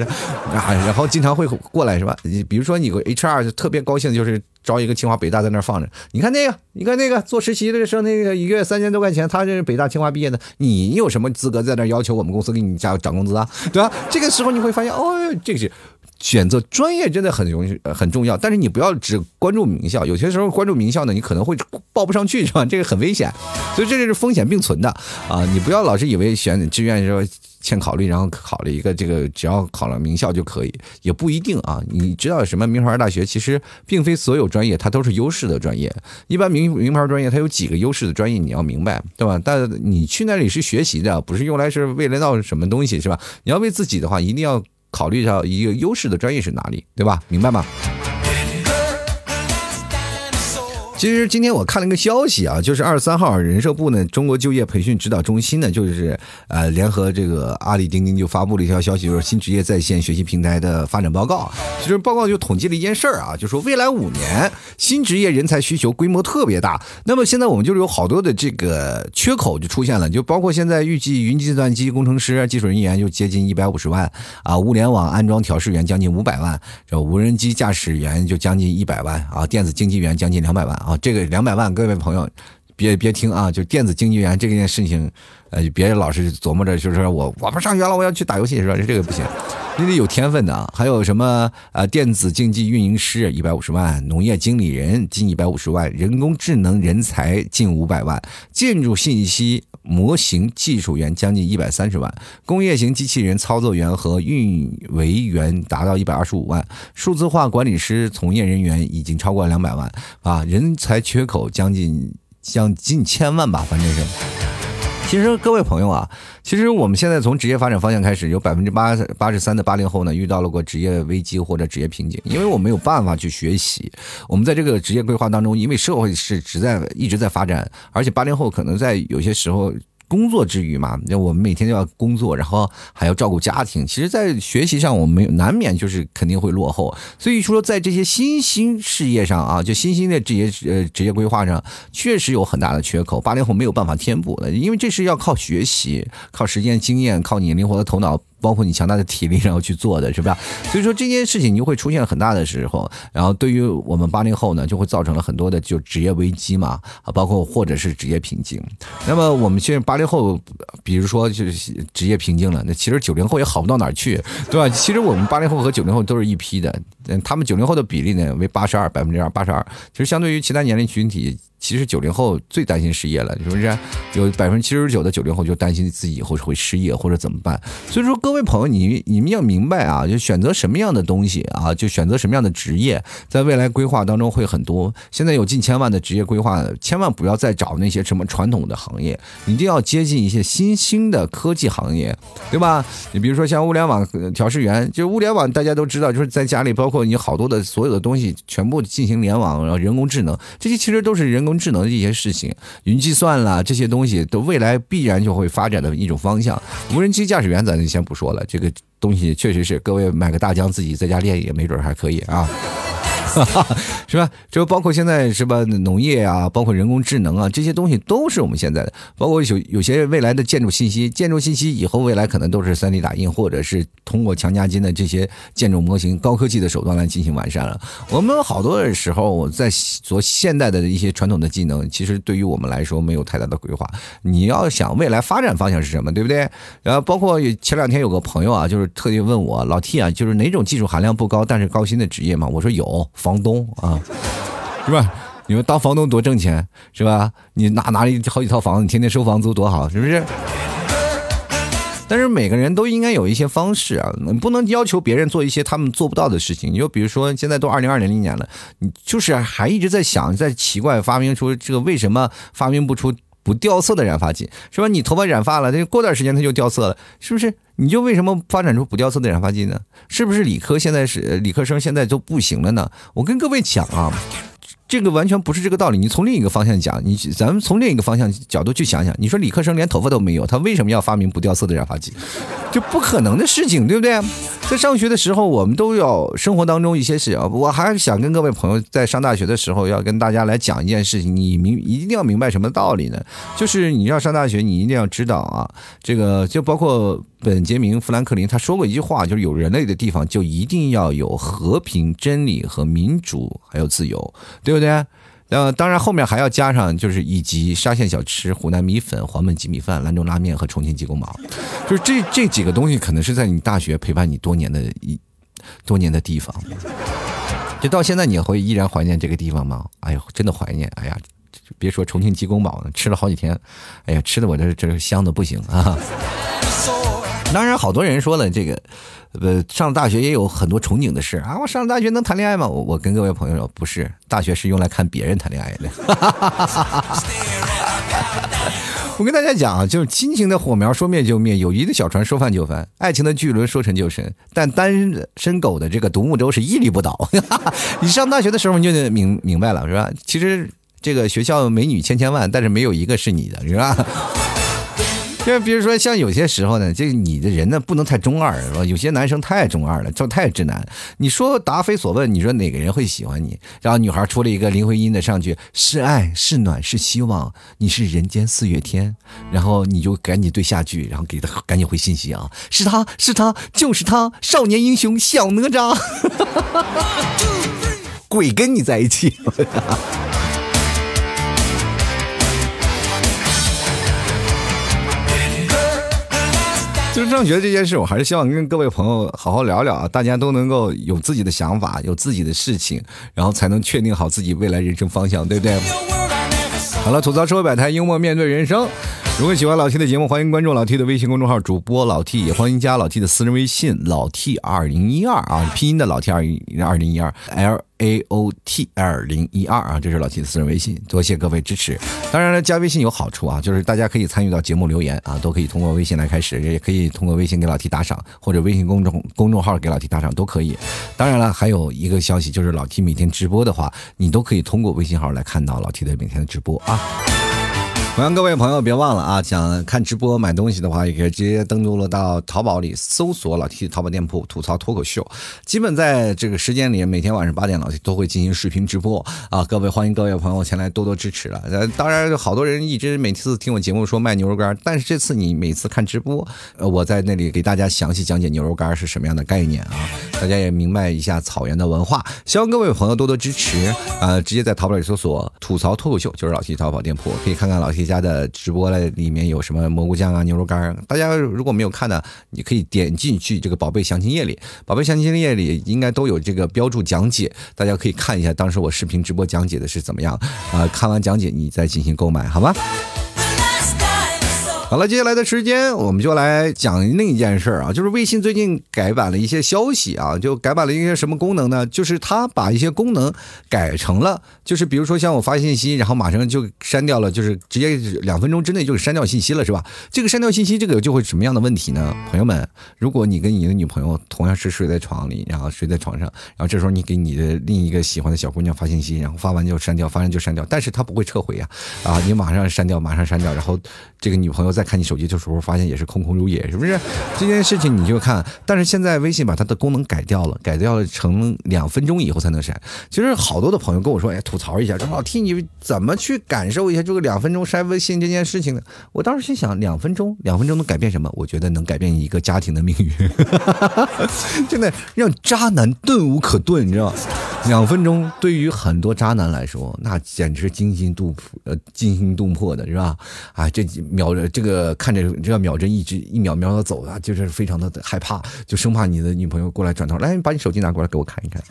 啊，然后经常会过来是吧？你比如说你个 HR 就特别高兴，就是 *laughs* 招一个清华北大在那儿放着。你看那个，你看那个做实习的时候，那个一个月三千多块钱，他这是北大清华毕业的，你有什么资格在那要求我们公司给你加涨工资啊？对吧？这个时候你会发现，哦，这个是。选择专业真的很容易，很重要。但是你不要只关注名校，有些时候关注名校呢，你可能会报不上去，是吧？这个很危险，所以这就是风险并存的啊！你不要老是以为选志愿的时候先考虑，然后考了一个这个，只要考了名校就可以，也不一定啊。你知道什么名牌大学？其实并非所有专业它都是优势的专业。一般名名牌专业它有几个优势的专业，你要明白，对吧？但你去那里是学习的，不是用来是为了到什么东西，是吧？你要为自己的话，一定要。考虑一下一个优势的专业是哪里，对吧？明白吗？其实今天我看了一个消息啊，就是二十三号人社部呢，中国就业培训指导中心呢，就是呃联合这个阿里钉钉就发布了一条消息，就是新职业在线学习平台的发展报告。其实报告就统计了一件事儿啊，就说未来五年新职业人才需求规模特别大。那么现在我们就是有好多的这个缺口就出现了，就包括现在预计云计算机工程师、技术人员就接近一百五十万啊，物联网安装调试员将近五百万，这无人机驾驶员就将近一百万啊，电子竞技员将近两百万。啊，啊这个两百万，各位朋友，别别听啊！就电子竞技员这件事情，呃，别老是琢磨着，就是说我我不上学了，我要去打游戏，是吧？这个不行，你得有天分的啊。还有什么呃，电子竞技运营师一百五十万，农业经理人近一百五十万，人工智能人才近五百万，建筑信息模型技术员将近一百三十万，工业型机器人操作员和运维员达到一百二十五万，数字化管理师从业人员已经超过两百万啊，人才缺口将近将近千万吧，反正是。其实各位朋友啊，其实我们现在从职业发展方向开始，有百分之八八十三的八零后呢遇到了过职业危机或者职业瓶颈，因为我没有办法去学习。我们在这个职业规划当中，因为社会是只在一直在发展，而且八零后可能在有些时候。工作之余嘛，那我们每天都要工作，然后还要照顾家庭。其实，在学习上，我们难免就是肯定会落后。所以说，在这些新兴事业上啊，就新兴的这些呃职业规划上，确实有很大的缺口。八零后没有办法填补的，因为这是要靠学习、靠实践、经验、靠你灵活的头脑。包括你强大的体力，然后去做的，是吧？*laughs* 所以说这件事情就会出现很大的时候，然后对于我们八零后呢，就会造成了很多的就职业危机嘛，啊，包括或者是职业瓶颈。那么我们现在八零后，比如说就是职业瓶颈了，那其实九零后也好不到哪儿去，对吧？其实我们八零后和九零后都是一批的，嗯，他们九零后的比例呢为八十二百分之二八十二，其实相对于其他年龄群体。其实九零后最担心失业了，是不是？有百分之七十九的九零后就担心自己以后会失业或者怎么办。所以说，各位朋友，你你们要明白啊，就选择什么样的东西啊，就选择什么样的职业，在未来规划当中会很多。现在有近千万的职业规划，千万不要再找那些什么传统的行业，一定要接近一些新兴的科技行业，对吧？你比如说像物联网调试员，就物联网大家都知道，就是在家里，包括你好多的所有的东西全部进行联网，然后人工智能，这些其实都是人工。工智能的一些事情，云计算啦，这些东西都未来必然就会发展的一种方向。无人机驾驶员咱就先不说了，这个东西确实是各位买个大疆自己在家练也没准还可以啊。*laughs* 是吧？就包括现在是吧？农业啊，包括人工智能啊，这些东西都是我们现在的。包括有有些未来的建筑信息，建筑信息以后未来可能都是 3D 打印，或者是通过强加金的这些建筑模型、高科技的手段来进行完善了。我们好多的时候在做现代的一些传统的技能，其实对于我们来说没有太大的规划。你要想未来发展方向是什么，对不对？然后包括前两天有个朋友啊，就是特地问我老 T 啊，就是哪种技术含量不高但是高薪的职业嘛？我说有。房房东啊，是吧？你们当房东多挣钱，是吧？你拿拿了好几套房子，你天天收房租多好，是不是？但是每个人都应该有一些方式啊，你不能要求别人做一些他们做不到的事情。你就比如说，现在都二零二零年了，你就是还一直在想，在奇怪发明出这个为什么发明不出不掉色的染发剂，是吧？你头发染发了，这过段时间它就掉色了，是不是？你就为什么发展出不掉色的染发剂呢？是不是理科现在是理科生现在都不行了呢？我跟各位讲啊。这个完全不是这个道理。你从另一个方向讲，你咱们从另一个方向角度去想想。你说理科生连头发都没有，他为什么要发明不掉色的染发剂？*laughs* 就不可能的事情，对不对？在上学的时候，我们都要生活当中一些事啊。我还是想跟各位朋友在上大学的时候要跟大家来讲一件事情。你明一定要明白什么道理呢？就是你要上大学，你一定要知道啊。这个就包括本杰明·富兰克林他说过一句话，就是有人类的地方就一定要有和平、真理和民主，还有自由，对不对？呃，当然后面还要加上，就是以及沙县小吃、湖南米粉、黄焖鸡米饭、兰州拉面和重庆鸡公煲，就是这这几个东西，可能是在你大学陪伴你多年的一多年的地方。就到现在，你会依然怀念这个地方吗？哎呦，真的怀念！哎呀，别说重庆鸡公煲了，吃了好几天，哎呀，吃的我这这香的不行啊。当然，好多人说了这个。呃，上了大学也有很多憧憬的事啊！我上了大学能谈恋爱吗？我我跟各位朋友说，不是，大学是用来看别人谈恋爱的。*laughs* 我跟大家讲啊，就是亲情的火苗说灭就灭，友谊的小船说翻就翻，爱情的巨轮说沉就沉，但单身狗的这个独木舟是屹立不倒。*laughs* 你上大学的时候你就得明明白了，是吧？其实这个学校美女千千万，但是没有一个是你的，是吧？就比如说，像有些时候呢，这你的人呢不能太中二，是吧？有些男生太中二了，就太直男。你说答非所问，你说哪个人会喜欢你？然后女孩出了一个林徽因的上去，是爱是暖是希望，你是人间四月天。然后你就赶紧对下句，然后给他赶紧回信息啊，是他是他就是他，少年英雄小哪吒，*laughs* 鬼跟你在一起。*laughs* 就是上学这件事，我还是希望跟各位朋友好好聊聊啊，大家都能够有自己的想法，有自己的事情，然后才能确定好自己未来人生方向，对不对？好了，吐槽社会百态，幽默面对人生。如果喜欢老 T 的节目，欢迎关注老 T 的微信公众号，主播老 T，也欢迎加老 T 的私人微信老 T 二零一二啊，拼音的老 T 二二零一二 L。a o t 二零一二啊，这是老 T 的私人微信，多谢各位支持。当然了，加微信有好处啊，就是大家可以参与到节目留言啊，都可以通过微信来开始，也可以通过微信给老 T 打赏，或者微信公众公众号给老 T 打赏都可以。当然了，还有一个消息就是老 T 每天直播的话，你都可以通过微信号来看到老 T 的每天的直播啊。同样，各位朋友别忘了啊，想看直播买东西的话，也可以直接登录了到淘宝里搜索老 T 淘宝店铺吐槽脱口秀。基本在这个时间里，每天晚上八点老 T 都会进行视频直播啊。各位欢迎各位朋友前来多多支持了。呃，当然好多人一直每次听我节目说卖牛肉干，但是这次你每次看直播，呃，我在那里给大家详细讲解牛肉干是什么样的概念啊，大家也明白一下草原的文化。希望各位朋友多多支持，呃，直接在淘宝里搜索吐槽脱口秀，就是老 T 淘宝店铺，可以看看老 T。家的直播了，里面有什么蘑菇酱啊、牛肉干大家如果没有看的，你可以点进去这个宝贝详情页里，宝贝详情页里应该都有这个标注讲解，大家可以看一下当时我视频直播讲解的是怎么样啊？看完讲解你再进行购买，好吗？好了，接下来的时间我们就来讲另一件事儿啊，就是微信最近改版了一些消息啊，就改版了一些什么功能呢？就是它把一些功能改成了，就是比如说像我发信息，然后马上就删掉了，就是直接两分钟之内就删掉信息了，是吧？这个删掉信息，这个就会什么样的问题呢？朋友们，如果你跟你的女朋友同样是睡在床里，然后睡在床上，然后这时候你给你的另一个喜欢的小姑娘发信息，然后发完就删掉，发完就删掉，但是她不会撤回呀，啊，你马上删掉，马上删掉，然后这个女朋友在看你手机的时候，发现也是空空如也，是不是？这件事情你就看，但是现在微信把它的功能改掉了，改掉了成两分钟以后才能删。其实好多的朋友跟我说，哎，吐槽一下，说老 T 你怎么去感受一下这个两分钟删微信这件事情呢？我当时心想，两分钟，两分钟能改变什么？我觉得能改变一个家庭的命运，*laughs* 真的让渣男顿无可顿，你知道吗？两分钟对于很多渣男来说，那简直惊心动魄，呃，惊心动魄的是吧？啊，这秒这个看着这秒针一直一秒秒的走啊，就是非常的害怕，就生怕你的女朋友过来转头来，把你手机拿过来给我看一看。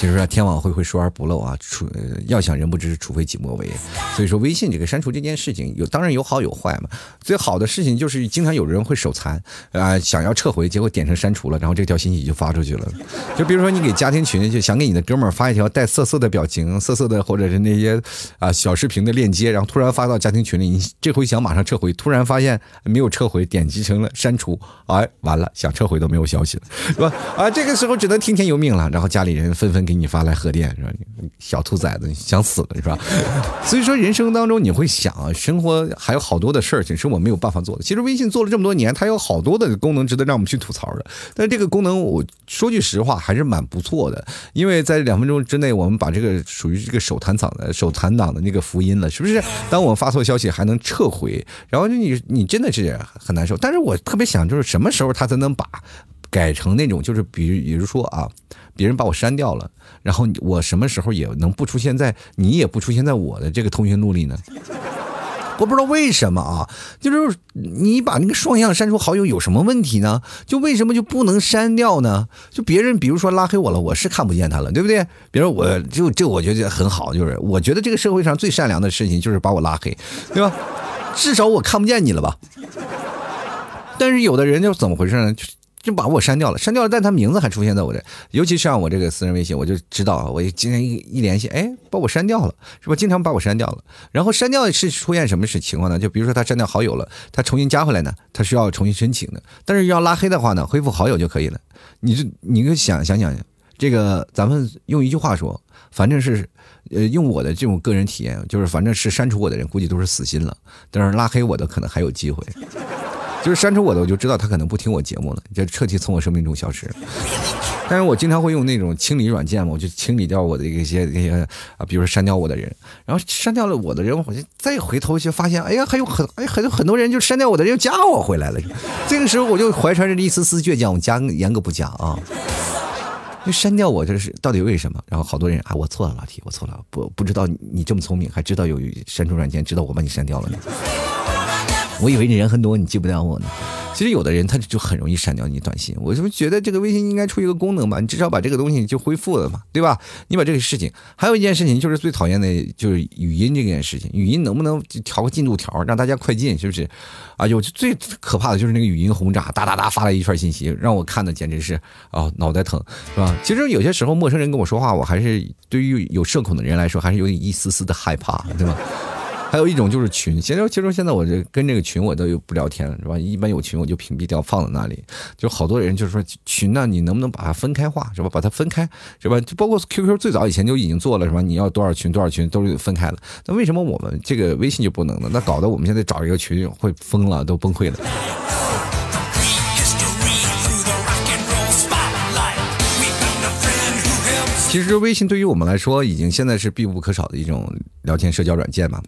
其实说天网恢恢，疏而不漏啊，除要想人不知，除非己莫为。所以说微信这个删除这件事情，有当然有好有坏嘛。最好的事情就是经常有人会手残啊，想要撤回，结果点成删除了，然后这条信息就发出去了。就比如说你给家庭群，就想给你的哥们儿发一条带色色的表情、色色的或者是那些啊小视频的链接，然后突然发到家庭群里，你这回想马上撤回，突然发现没有撤回，点击成了删除，哎，完了，想撤回都没有消息了，是吧？啊，这个时候只能听天由命了。然后家里人纷纷。给你发来贺电是吧？小兔崽子你想死了是吧？*laughs* 所以说人生当中你会想啊，生活还有好多的事情是我没有办法做的。其实微信做了这么多年，它有好多的功能值得让我们去吐槽的。但是这个功能我说句实话还是蛮不错的，因为在两分钟之内我们把这个属于这个手弹档的手弹档的那个福音了，是不是？当我发错消息还能撤回，然后你你真的是很难受。但是我特别想就是什么时候他才能把改成那种就是比如比如说啊。别人把我删掉了，然后我什么时候也能不出现在你也不出现在我的这个通讯录里呢？*laughs* 我不知道为什么啊，就是你把那个双向删除好友有什么问题呢？就为什么就不能删掉呢？就别人比如说拉黑我了，我是看不见他了，对不对？比如我就这，我觉得很好，就是我觉得这个社会上最善良的事情就是把我拉黑，对吧？至少我看不见你了吧？但是有的人就怎么回事呢？就。就把我删掉了，删掉了，但他名字还出现在我这，尤其是像我这个私人微信，我就知道，我今天一一联系，哎，把我删掉了，是吧？经常把我删掉了，然后删掉是出现什么事情况呢？就比如说他删掉好友了，他重新加回来呢，他需要重新申请的，但是要拉黑的话呢，恢复好友就可以了。你这，你可想想想，这个咱们用一句话说，反正是，呃，用我的这种个人体验，就是反正是删除我的人，估计都是死心了，但是拉黑我的可能还有机会。就是删除我的，我就知道他可能不听我节目了，就彻底从我生命中消失。但是我经常会用那种清理软件嘛，我就清理掉我的一些那些啊，比如说删掉我的人，然后删掉了我的人，我就再回头就发现，哎呀，还有很哎很多很多人就删掉我的人又加我回来了。这个时候我就怀揣着一丝丝倔强，我加严格不加啊，就删掉我这是到底为什么？然后好多人啊，我错了，老提我错了，不不知道你这么聪明，还知道有删除软件，知道我把你删掉了呢。我以为你人很多，你记不了我呢。其实有的人他就很容易删掉你短信。我就觉得这个微信应该出一个功能吧，你至少把这个东西就恢复了嘛，对吧？你把这个事情，还有一件事情就是最讨厌的就是语音这件事情。语音能不能调个进度条，让大家快进？是不是？啊，有最可怕的就是那个语音轰炸，哒哒哒发来一串信息，让我看的简直是啊脑袋疼，是吧？其实有些时候陌生人跟我说话，我还是对于有社恐的人来说，还是有一丝丝的害怕，对吧？还有一种就是群，现在其实现在我这跟这个群我都有不聊天了，是吧？一般有群我就屏蔽掉，放在那里。就好多人就是说群呢，你能不能把它分开化，是吧？把它分开，是吧？就包括 QQ 最早以前就已经做了，是吧？你要多少群多少群都是分开了。那为什么我们这个微信就不能呢？那搞得我们现在找一个群会疯了，都崩溃了。其实微信对于我们来说，已经现在是必不可少的一种聊天社交软件嘛。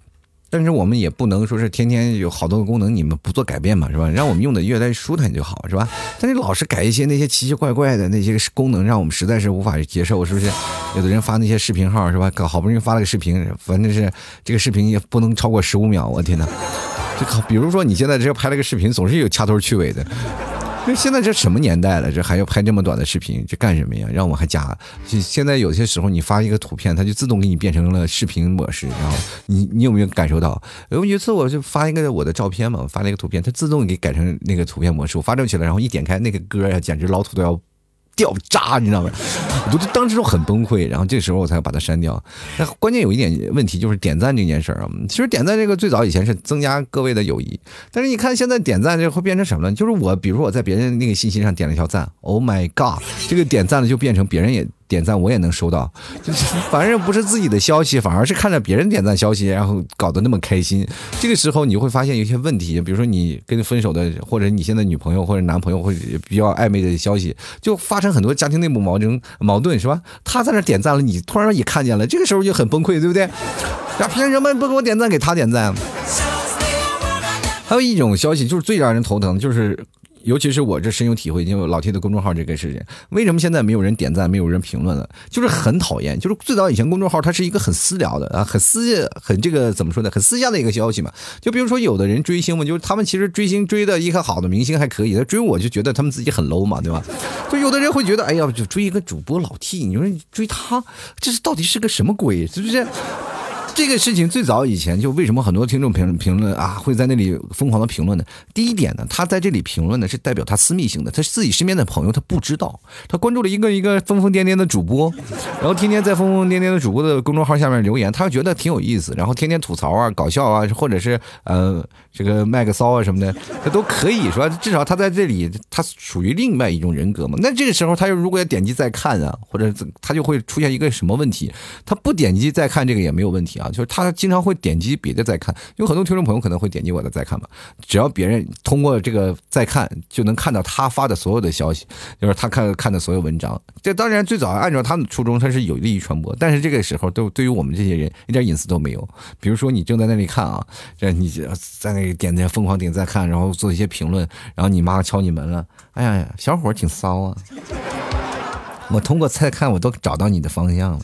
但是我们也不能说是天天有好多个功能你们不做改变嘛，是吧？让我们用的越来越舒坦就好，是吧？但是老是改一些那些奇奇怪怪的那些功能，让我们实在是无法接受，是不是？有的人发那些视频号，是吧？搞好不容易发了个视频，反正是这个视频也不能超过十五秒，我天哪！就靠，比如说你现在这拍了个视频，总是有掐头去尾的。就现在这什么年代了？这还要拍这么短的视频？这干什么呀？让我还加？就现在有些时候你发一个图片，它就自动给你变成了视频模式。然后你你有没有感受到？有一次我就发一个我的照片嘛，发了一个图片，它自动给改成那个图片模式。我发出去了，然后一点开那个歌呀，简直老土都要。掉渣，你知道吗？我就当时就很崩溃，然后这时候我才把它删掉。那关键有一点问题就是点赞这件事儿啊。其实点赞这个最早以前是增加各位的友谊，但是你看现在点赞这会变成什么呢？就是我，比如说我在别人那个信息上点了一条赞，Oh my God，这个点赞了就变成别人也。点赞我也能收到，就是 *laughs* 反正不是自己的消息，反而是看着别人点赞消息，然后搞得那么开心。这个时候你会发现有些问题，比如说你跟分手的，或者你现在女朋友或者男朋友或者比较暧昧的消息，就发生很多家庭内部矛盾矛盾，是吧？他在那点赞了，你突然也看见了，这个时候就很崩溃，对不对？那凭什么不给我点赞，给他点赞？还有一种消息就是最让人头疼，就是。尤其是我这深有体会，因为老 T 的公众号这个事情，为什么现在没有人点赞，没有人评论了？就是很讨厌。就是最早以前公众号它是一个很私聊的啊，很私很这个怎么说呢？很私下的一个消息嘛。就比如说有的人追星嘛，就是他们其实追星追的一个好的明星还可以，他追我就觉得他们自己很 low 嘛，对吧？就有的人会觉得，哎呀，就追一个主播老 T，你说追他，这是到底是个什么鬼？是不是？这个事情最早以前就为什么很多听众评评论啊会在那里疯狂的评论呢？第一点呢，他在这里评论的是代表他私密性的，他自己身边的朋友他不知道，他关注了一个一个疯疯癫癫的主播，然后天天在疯疯癫癫的主播的公众号下面留言，他觉得挺有意思，然后天天吐槽啊、搞笑啊，或者是呃这个卖个骚啊什么的，他都可以说，至少他在这里他属于另外一种人格嘛。那这个时候他又如果要点击再看啊，或者他就会出现一个什么问题？他不点击再看这个也没有问题啊。就是他经常会点击别的再看，有很多听众朋友可能会点击我的再看嘛。只要别人通过这个再看，就能看到他发的所有的消息，就是他看看的所有文章。这当然最早按照他的初衷，他是有利于传播，但是这个时候都对于我们这些人一点隐私都没有。比如说你正在那里看啊，这你在那给点赞疯狂点赞看，然后做一些评论，然后你妈敲你门了，哎呀，小伙挺骚啊！我通过菜看，我都找到你的方向了。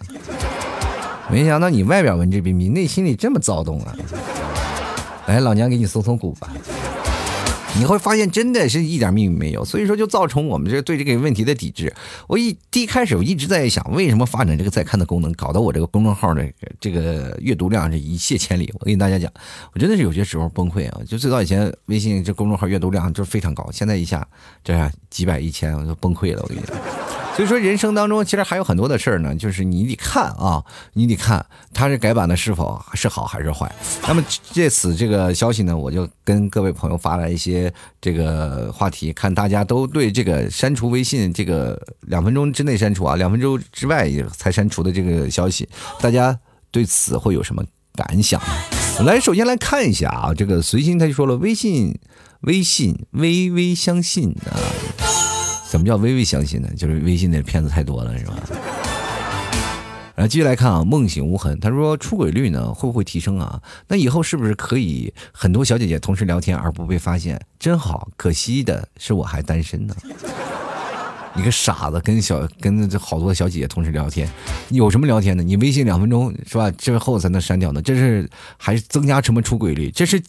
没想到你外表文质彬彬，内心里这么躁动啊！来，老娘给你松松骨吧。你会发现，真的是一点秘密没有，所以说就造成我们这对这个问题的抵制。我一第一开始我一直在想，为什么发展这个再看的功能，搞得我这个公众号的这个阅读量是一泻千里。我跟大家讲，我真的是有些时候崩溃啊！就最早以前微信这公众号阅读量就是非常高，现在一下这几百一千，我就崩溃了。我跟你讲。所以说，人生当中其实还有很多的事儿呢，就是你得看啊，你得看它是改版的是否是好还是坏。那么借此这个消息呢，我就跟各位朋友发来一些这个话题，看大家都对这个删除微信这个两分钟之内删除啊，两分钟之外才删除的这个消息，大家对此会有什么感想？来，首先来看一下啊，这个随心他就说了，微信，微信，微微相信啊。什么叫微微相信呢？就是微信的骗子太多了，是吧？然后继续来看啊，梦醒无痕，他说出轨率呢会不会提升啊？那以后是不是可以很多小姐姐同时聊天而不被发现？真好，可惜的是我还单身呢。你个傻子，跟小跟好多小姐姐同时聊天，有什么聊天的？你微信两分钟是吧？之后才能删掉呢，这是还是增加什么出轨率？这是。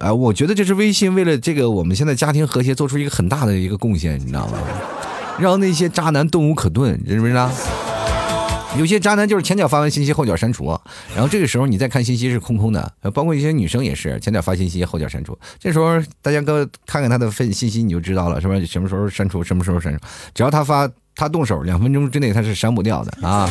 啊，我觉得这是微信为了这个我们现在家庭和谐做出一个很大的一个贡献，你知道吗？让那些渣男动无可顿，知不知道？有些渣男就是前脚发完信息，后脚删除，然后这个时候你再看信息是空空的，包括一些女生也是前脚发信息，后脚删除。这时候大家哥看看他的分信息，你就知道了，是吧？什么时候删除，什么时候删除？只要他发，他动手，两分钟之内他是删不掉的啊。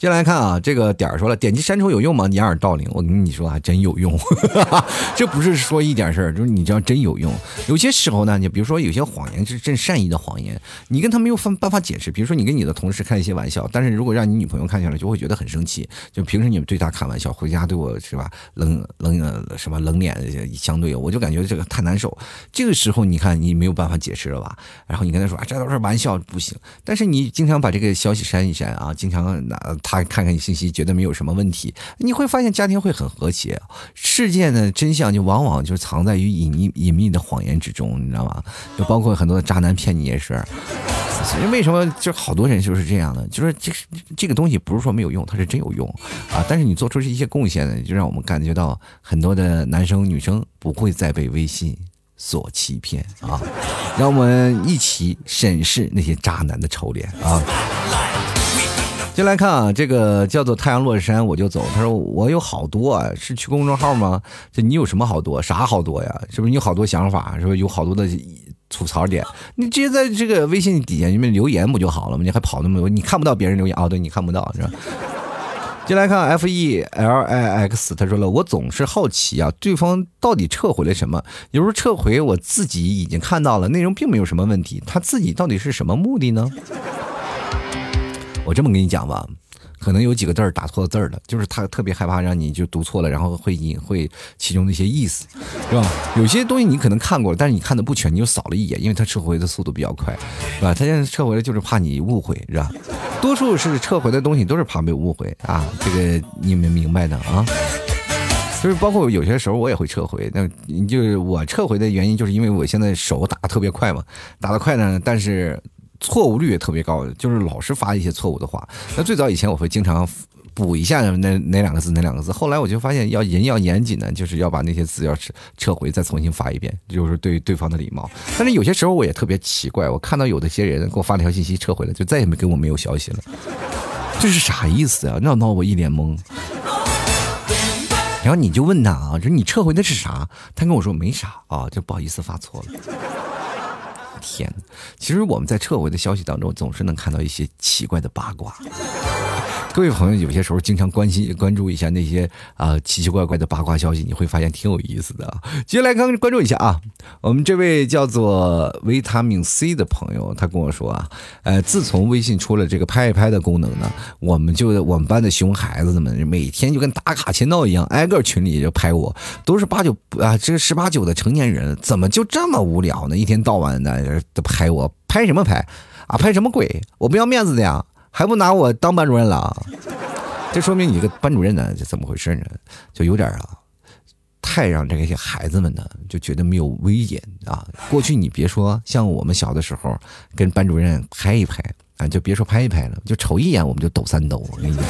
接下来看啊，这个点儿说了，点击删除有用吗？掩耳盗铃，我跟你说还真有用，*laughs* 这不是说一点事儿，就是你知道真有用。有些时候呢，你比如说有些谎言是真善意的谎言，你跟他没有办办法解释。比如说你跟你的同事开一些玩笑，但是如果让你女朋友看起来就会觉得很生气。就平时你们对她开玩笑，回家对我是吧冷冷什么冷脸相对，我就感觉这个太难受。这个时候你看你没有办法解释了吧？然后你跟他说啊，这都是玩笑，不行。但是你经常把这个消息删一删啊，经常拿。他看看你信息，觉得没有什么问题，你会发现家庭会很和谐。事件的真相就往往就藏在于隐秘隐秘的谎言之中，你知道吗？就包括很多的渣男骗你也是。所以为什么就好多人就是这样的？就是这这个东西不是说没有用，它是真有用啊！但是你做出一些贡献呢，就让我们感觉到很多的男生女生不会再被微信所欺骗啊！让我们一起审视那些渣男的丑脸啊！先来看啊，这个叫做太阳落山我就走。他说我有好多啊，是去公众号吗？这你有什么好多？啥好多呀？是不是你有好多想法？是不是有好多的吐槽点？你直接在这个微信底下你们留言不就好了吗？你还跑那么多？你看不到别人留言啊？对，你看不到是吧？*laughs* 进来看 F E L I X，他说了，我总是好奇啊，对方到底撤回了什么？有时候撤回我自己已经看到了，内容并没有什么问题，他自己到底是什么目的呢？我这么跟你讲吧，可能有几个字儿打错字儿了，就是他特别害怕让你就读错了，然后会隐晦其中的一些意思，是吧？有些东西你可能看过了，但是你看的不全，你就扫了一眼，因为他撤回的速度比较快，是吧？他现在撤回了就是怕你误会，是吧？多数是撤回的东西都是怕被误会啊，这个你们明白的啊？就是包括有些时候我也会撤回，那你就我撤回的原因就是因为我现在手打的特别快嘛，打的快呢，但是。错误率也特别高，就是老是发一些错误的话。那最早以前我会经常补一下那哪两个字哪两个字，后来我就发现要人要严谨呢，就是要把那些字要撤撤回，再重新发一遍，就是对对方的礼貌。但是有些时候我也特别奇怪，我看到有的些人给我发了条信息撤回了，就再也没给我没有消息了，这是啥意思啊？闹闹我一脸懵。然后你就问他啊，说你撤回的是啥？他跟我说没啥啊，就不好意思发错了。天，其实我们在撤回的消息当中，总是能看到一些奇怪的八卦。各位朋友，有些时候经常关心关注一下那些啊奇奇怪怪的八卦消息，你会发现挺有意思的。接下来刚关注一下啊，我们这位叫做维他命 C 的朋友，他跟我说啊，呃，自从微信出了这个拍一拍的功能呢，我们就我们班的熊孩子们每天就跟打卡签到一样，挨个群里就拍我，都是八九啊，这十八九的成年人，怎么就这么无聊呢？一天到晚的都拍我，拍什么拍啊？拍什么鬼？我不要面子的呀！还不拿我当班主任了？这说明你这个班主任呢，就怎么回事呢？就有点啊，太让这些孩子们呢就觉得没有威严啊。过去你别说像我们小的时候跟班主任拍一拍啊，就别说拍一拍了，就瞅一眼我们就抖三抖。我跟你讲，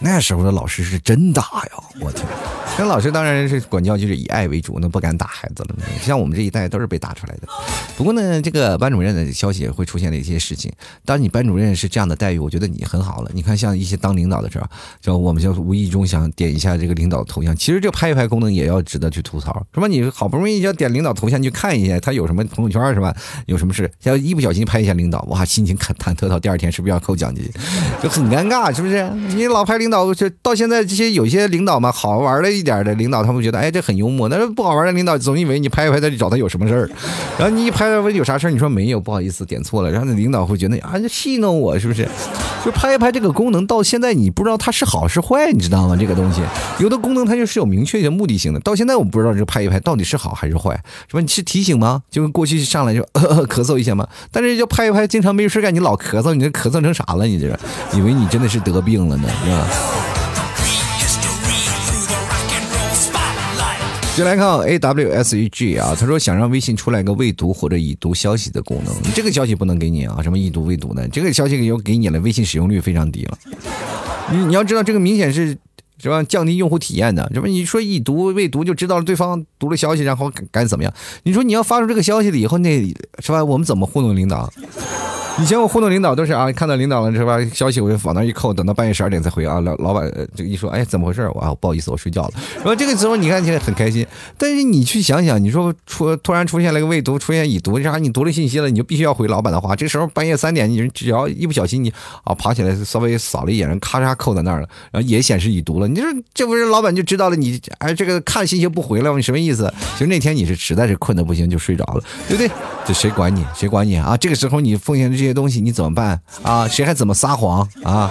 那时候的老师是真打呀！我天。*laughs* 跟老师当然是管教，就是以爱为主，那不敢打孩子了。像我们这一代都是被打出来的。不过呢，这个班主任的消息也会出现的一些事情。当你班主任是这样的待遇，我觉得你很好了。你看，像一些当领导的时候，就我们就无意中想点一下这个领导头像，其实这拍一拍功能也要值得去吐槽，是吧？你好不容易要点领导头像去看一下他有什么朋友圈，是吧？有什么事，要一不小心拍一下领导，哇，心情忐忐忑到第二天是不是要扣奖金，就很尴尬，是不是？你老拍领导，就到现在这些有些领导嘛，好玩的。点的领导，他们觉得哎，这很幽默。但是不好玩的领导，总以为你拍一拍他就找他有什么事儿。*laughs* 然后你一拍问有啥事儿，你说没有，不好意思点错了。然后那领导会觉得啊，这戏弄我是不是？就拍一拍这个功能到现在你不知道它是好是坏，你知道吗？这个东西有的功能它就是有明确的目的性的。到现在我不知道这拍一拍到底是好还是坏，是吧？你是提醒吗？就跟过去上来就 *laughs* 咳嗽一下吗？但是就拍一拍，经常没事干，你老咳嗽，你这咳嗽成啥了？你这以为你真的是得病了呢，是吧？就来看 A W S E G 啊，他说想让微信出来个未读或者已读消息的功能，这个消息不能给你啊，什么已读未读的，这个消息又给你了，微信使用率非常低了。你你要知道，这个明显是是吧，降低用户体验的，是吧？你说已读未读就知道了对方读了消息，然后该怎么样？你说你要发出这个消息了以后，那是吧？我们怎么糊弄领导？*laughs* 以前我互动领导都是啊，看到领导了是吧？消息我就往那一扣，等到半夜十二点再回啊。老老板这个一说，哎，怎么回事？我啊，不好意思，我睡觉了。然后这个时候你看起来很开心，但是你去想想，你说出突然出现了个未读，出现已读，啥？你读了信息了，你就必须要回老板的话。这时候半夜三点，你只要一不小心，你啊爬起来稍微扫了一眼，咔嚓扣在那儿了，然后也显示已读了。你说这不是老板就知道了你哎这个看信息不回了吗？你什么意思？其实那天你是实在是困的不行，就睡着了，对不对？这谁管你？谁管你啊？这个时候你奉献的这这些东西，你怎么办啊？谁还怎么撒谎啊？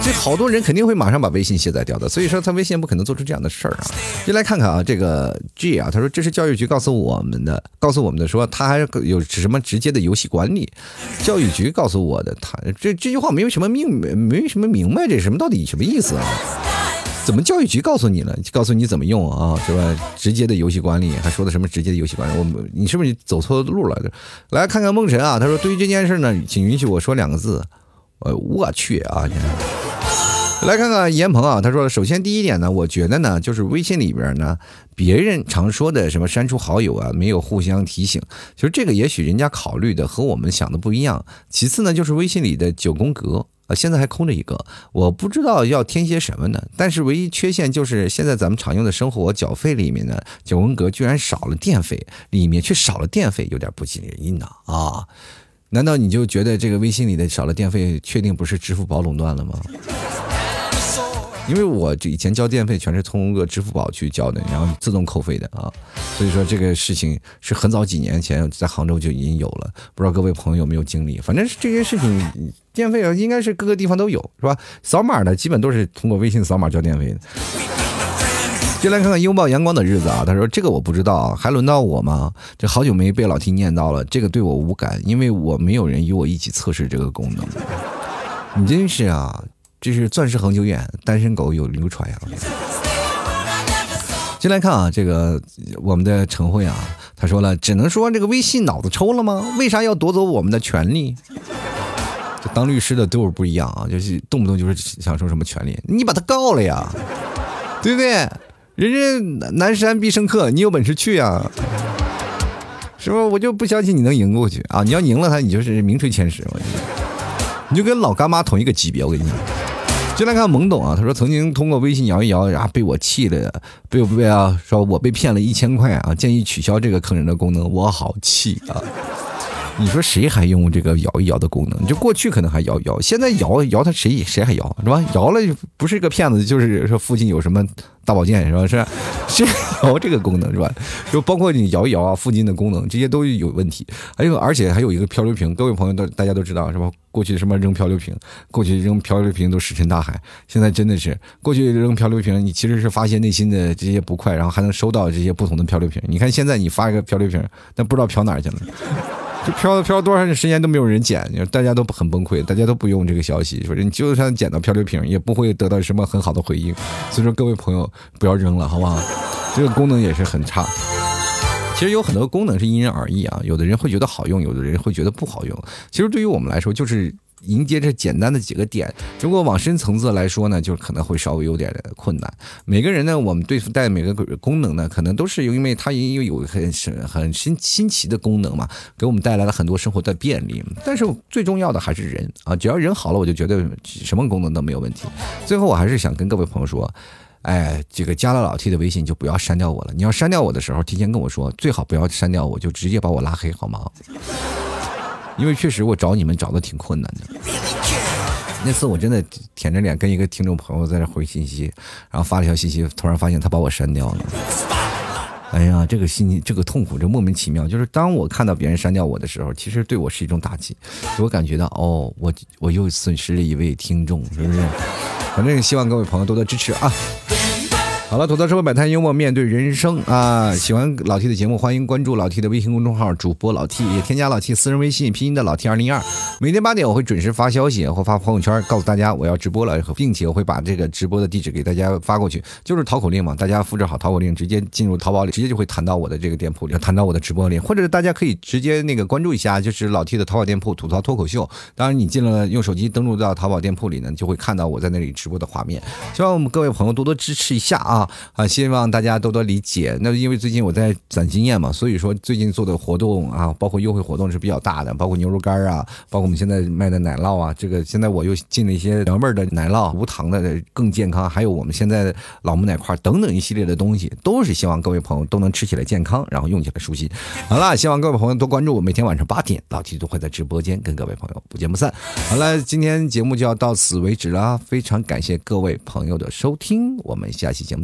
这好多人肯定会马上把微信卸载掉的，所以说他微信不可能做出这样的事儿啊。就来看看啊，这个 G 啊，他说这是教育局告诉我们的，告诉我们的说他还有什么直接的游戏管理，教育局告诉我的，他这这句话没有什么明没什么明白，这什么到底什么意思啊？怎么教育局告诉你了？告诉你怎么用啊？是吧？直接的游戏管理，还说的什么直接的游戏管理？我你是不是走错路了？来看看梦辰啊，他说对于这件事呢，请允许我说两个字，呃，我去啊！来看看严鹏啊，他说首先第一点呢，我觉得呢，就是微信里边呢，别人常说的什么删除好友啊，没有互相提醒，其实这个也许人家考虑的和我们想的不一样。其次呢，就是微信里的九宫格。啊，现在还空着一个，我不知道要添些什么呢。但是唯一缺陷就是现在咱们常用的生活缴费里面呢，九宫格居然少了电费，里面却少了电费，有点不尽人意呢啊！难道你就觉得这个微信里的少了电费，确定不是支付宝垄断了吗？因为我这以前交电费全是通过支付宝去交的，然后自动扣费的啊，所以说这个事情是很早几年前在杭州就已经有了，不知道各位朋友有没有经历？反正是这些事情电费啊，应该是各个地方都有，是吧？扫码的基本都是通过微信扫码交电费的。就来看看拥抱阳光的日子啊，他说这个我不知道，还轮到我吗？这好久没被老 T 念叨了，这个对我无感，因为我没有人与我一起测试这个功能。*laughs* 你真是啊！这是钻石恒久远，单身狗有流传呀。进来看啊，这个我们的陈慧啊，他说了，只能说这个微信脑子抽了吗？为啥要夺走我们的权利？这当律师的都是不一样啊，就是动不动就是想说什么权利，你把他告了呀，对不对？人家南山必胜客，你有本事去呀，是不是？我就不相信你能赢过去啊！你要赢了他，你就是名垂千史，我觉得，你就跟老干妈同一个级别，我跟你讲。就来看懵懂啊，他说曾经通过微信摇一摇，然后被我气的，被我被啊？说我被骗了一千块啊，建议取消这个坑人的功能，我好气啊！你说谁还用这个摇一摇的功能？就过去可能还摇一摇，现在摇摇他谁谁还摇是吧？摇了不是个骗子，就是说附近有什么。大保健是吧？是，*laughs* 是摇这个功能是吧？就包括你摇一摇啊，附近的功能这些都有问题。还有，而且还有一个漂流瓶，各位朋友都大家都知道是吧？过去什么扔漂流瓶，过去扔漂流瓶都石沉大海。现在真的是过去扔漂流瓶，你其实是发泄内心的这些不快，然后还能收到这些不同的漂流瓶。你看现在你发一个漂流瓶，但不知道漂哪去了。就漂漂多长时间都没有人捡，大家都很崩溃，大家都不用这个消息，说你就算捡到漂流瓶，也不会得到什么很好的回应。所以说各位朋友不要扔了，好不好？这个功能也是很差。其实有很多功能是因人而异啊，有的人会觉得好用，有的人会觉得不好用。其实对于我们来说，就是。迎接这简单的几个点，如果往深层次来说呢，就可能会稍微有点困难。每个人呢，我们对付带每个功能呢，可能都是因为它因为有很很新新奇的功能嘛，给我们带来了很多生活的便利。但是最重要的还是人啊，只要人好了，我就觉得什么功能都没有问题。最后，我还是想跟各位朋友说，哎，这个加了老 T 的微信就不要删掉我了。你要删掉我的时候，提前跟我说，最好不要删掉我，就直接把我拉黑，好吗？因为确实我找你们找的挺困难的，那次我真的舔着脸跟一个听众朋友在这回信息，然后发了条信息，突然发现他把我删掉了。哎呀，这个心情这个痛苦，这莫名其妙。就是当我看到别人删掉我的时候，其实对我是一种打击，我感觉到哦，我我又损失了一位听众，是不是？反正希望各位朋友多多支持啊。好了，吐槽社会百态，幽默面对人生啊！喜欢老 T 的节目，欢迎关注老 T 的微信公众号，主播老 T 也添加老 T 私人微信，拼音的老 T 二零二。每天八点我会准时发消息或发朋友圈，告诉大家我要直播了，并且我会把这个直播的地址给大家发过去，就是淘口令嘛。大家复制好淘口令，直接进入淘宝里，直接就会弹到我的这个店铺里，弹到我的直播里，或者大家可以直接那个关注一下，就是老 T 的淘宝店铺吐槽脱口秀。当然，你进了用手机登录到淘宝店铺里呢，就会看到我在那里直播的画面。希望我们各位朋友多多支持一下啊！啊啊，希望大家多多理解。那因为最近我在攒经验嘛，所以说最近做的活动啊，包括优惠活动是比较大的，包括牛肉干啊，包括我们现在卖的奶酪啊，这个现在我又进了一些原味的奶酪，无糖的更健康，还有我们现在的老母奶块等等一系列的东西，都是希望各位朋友都能吃起来健康，然后用起来舒心。好了，希望各位朋友多关注我，每天晚上八点，老七都会在直播间跟各位朋友不见不散。好了，今天节目就要到此为止了，非常感谢各位朋友的收听，我们下期节目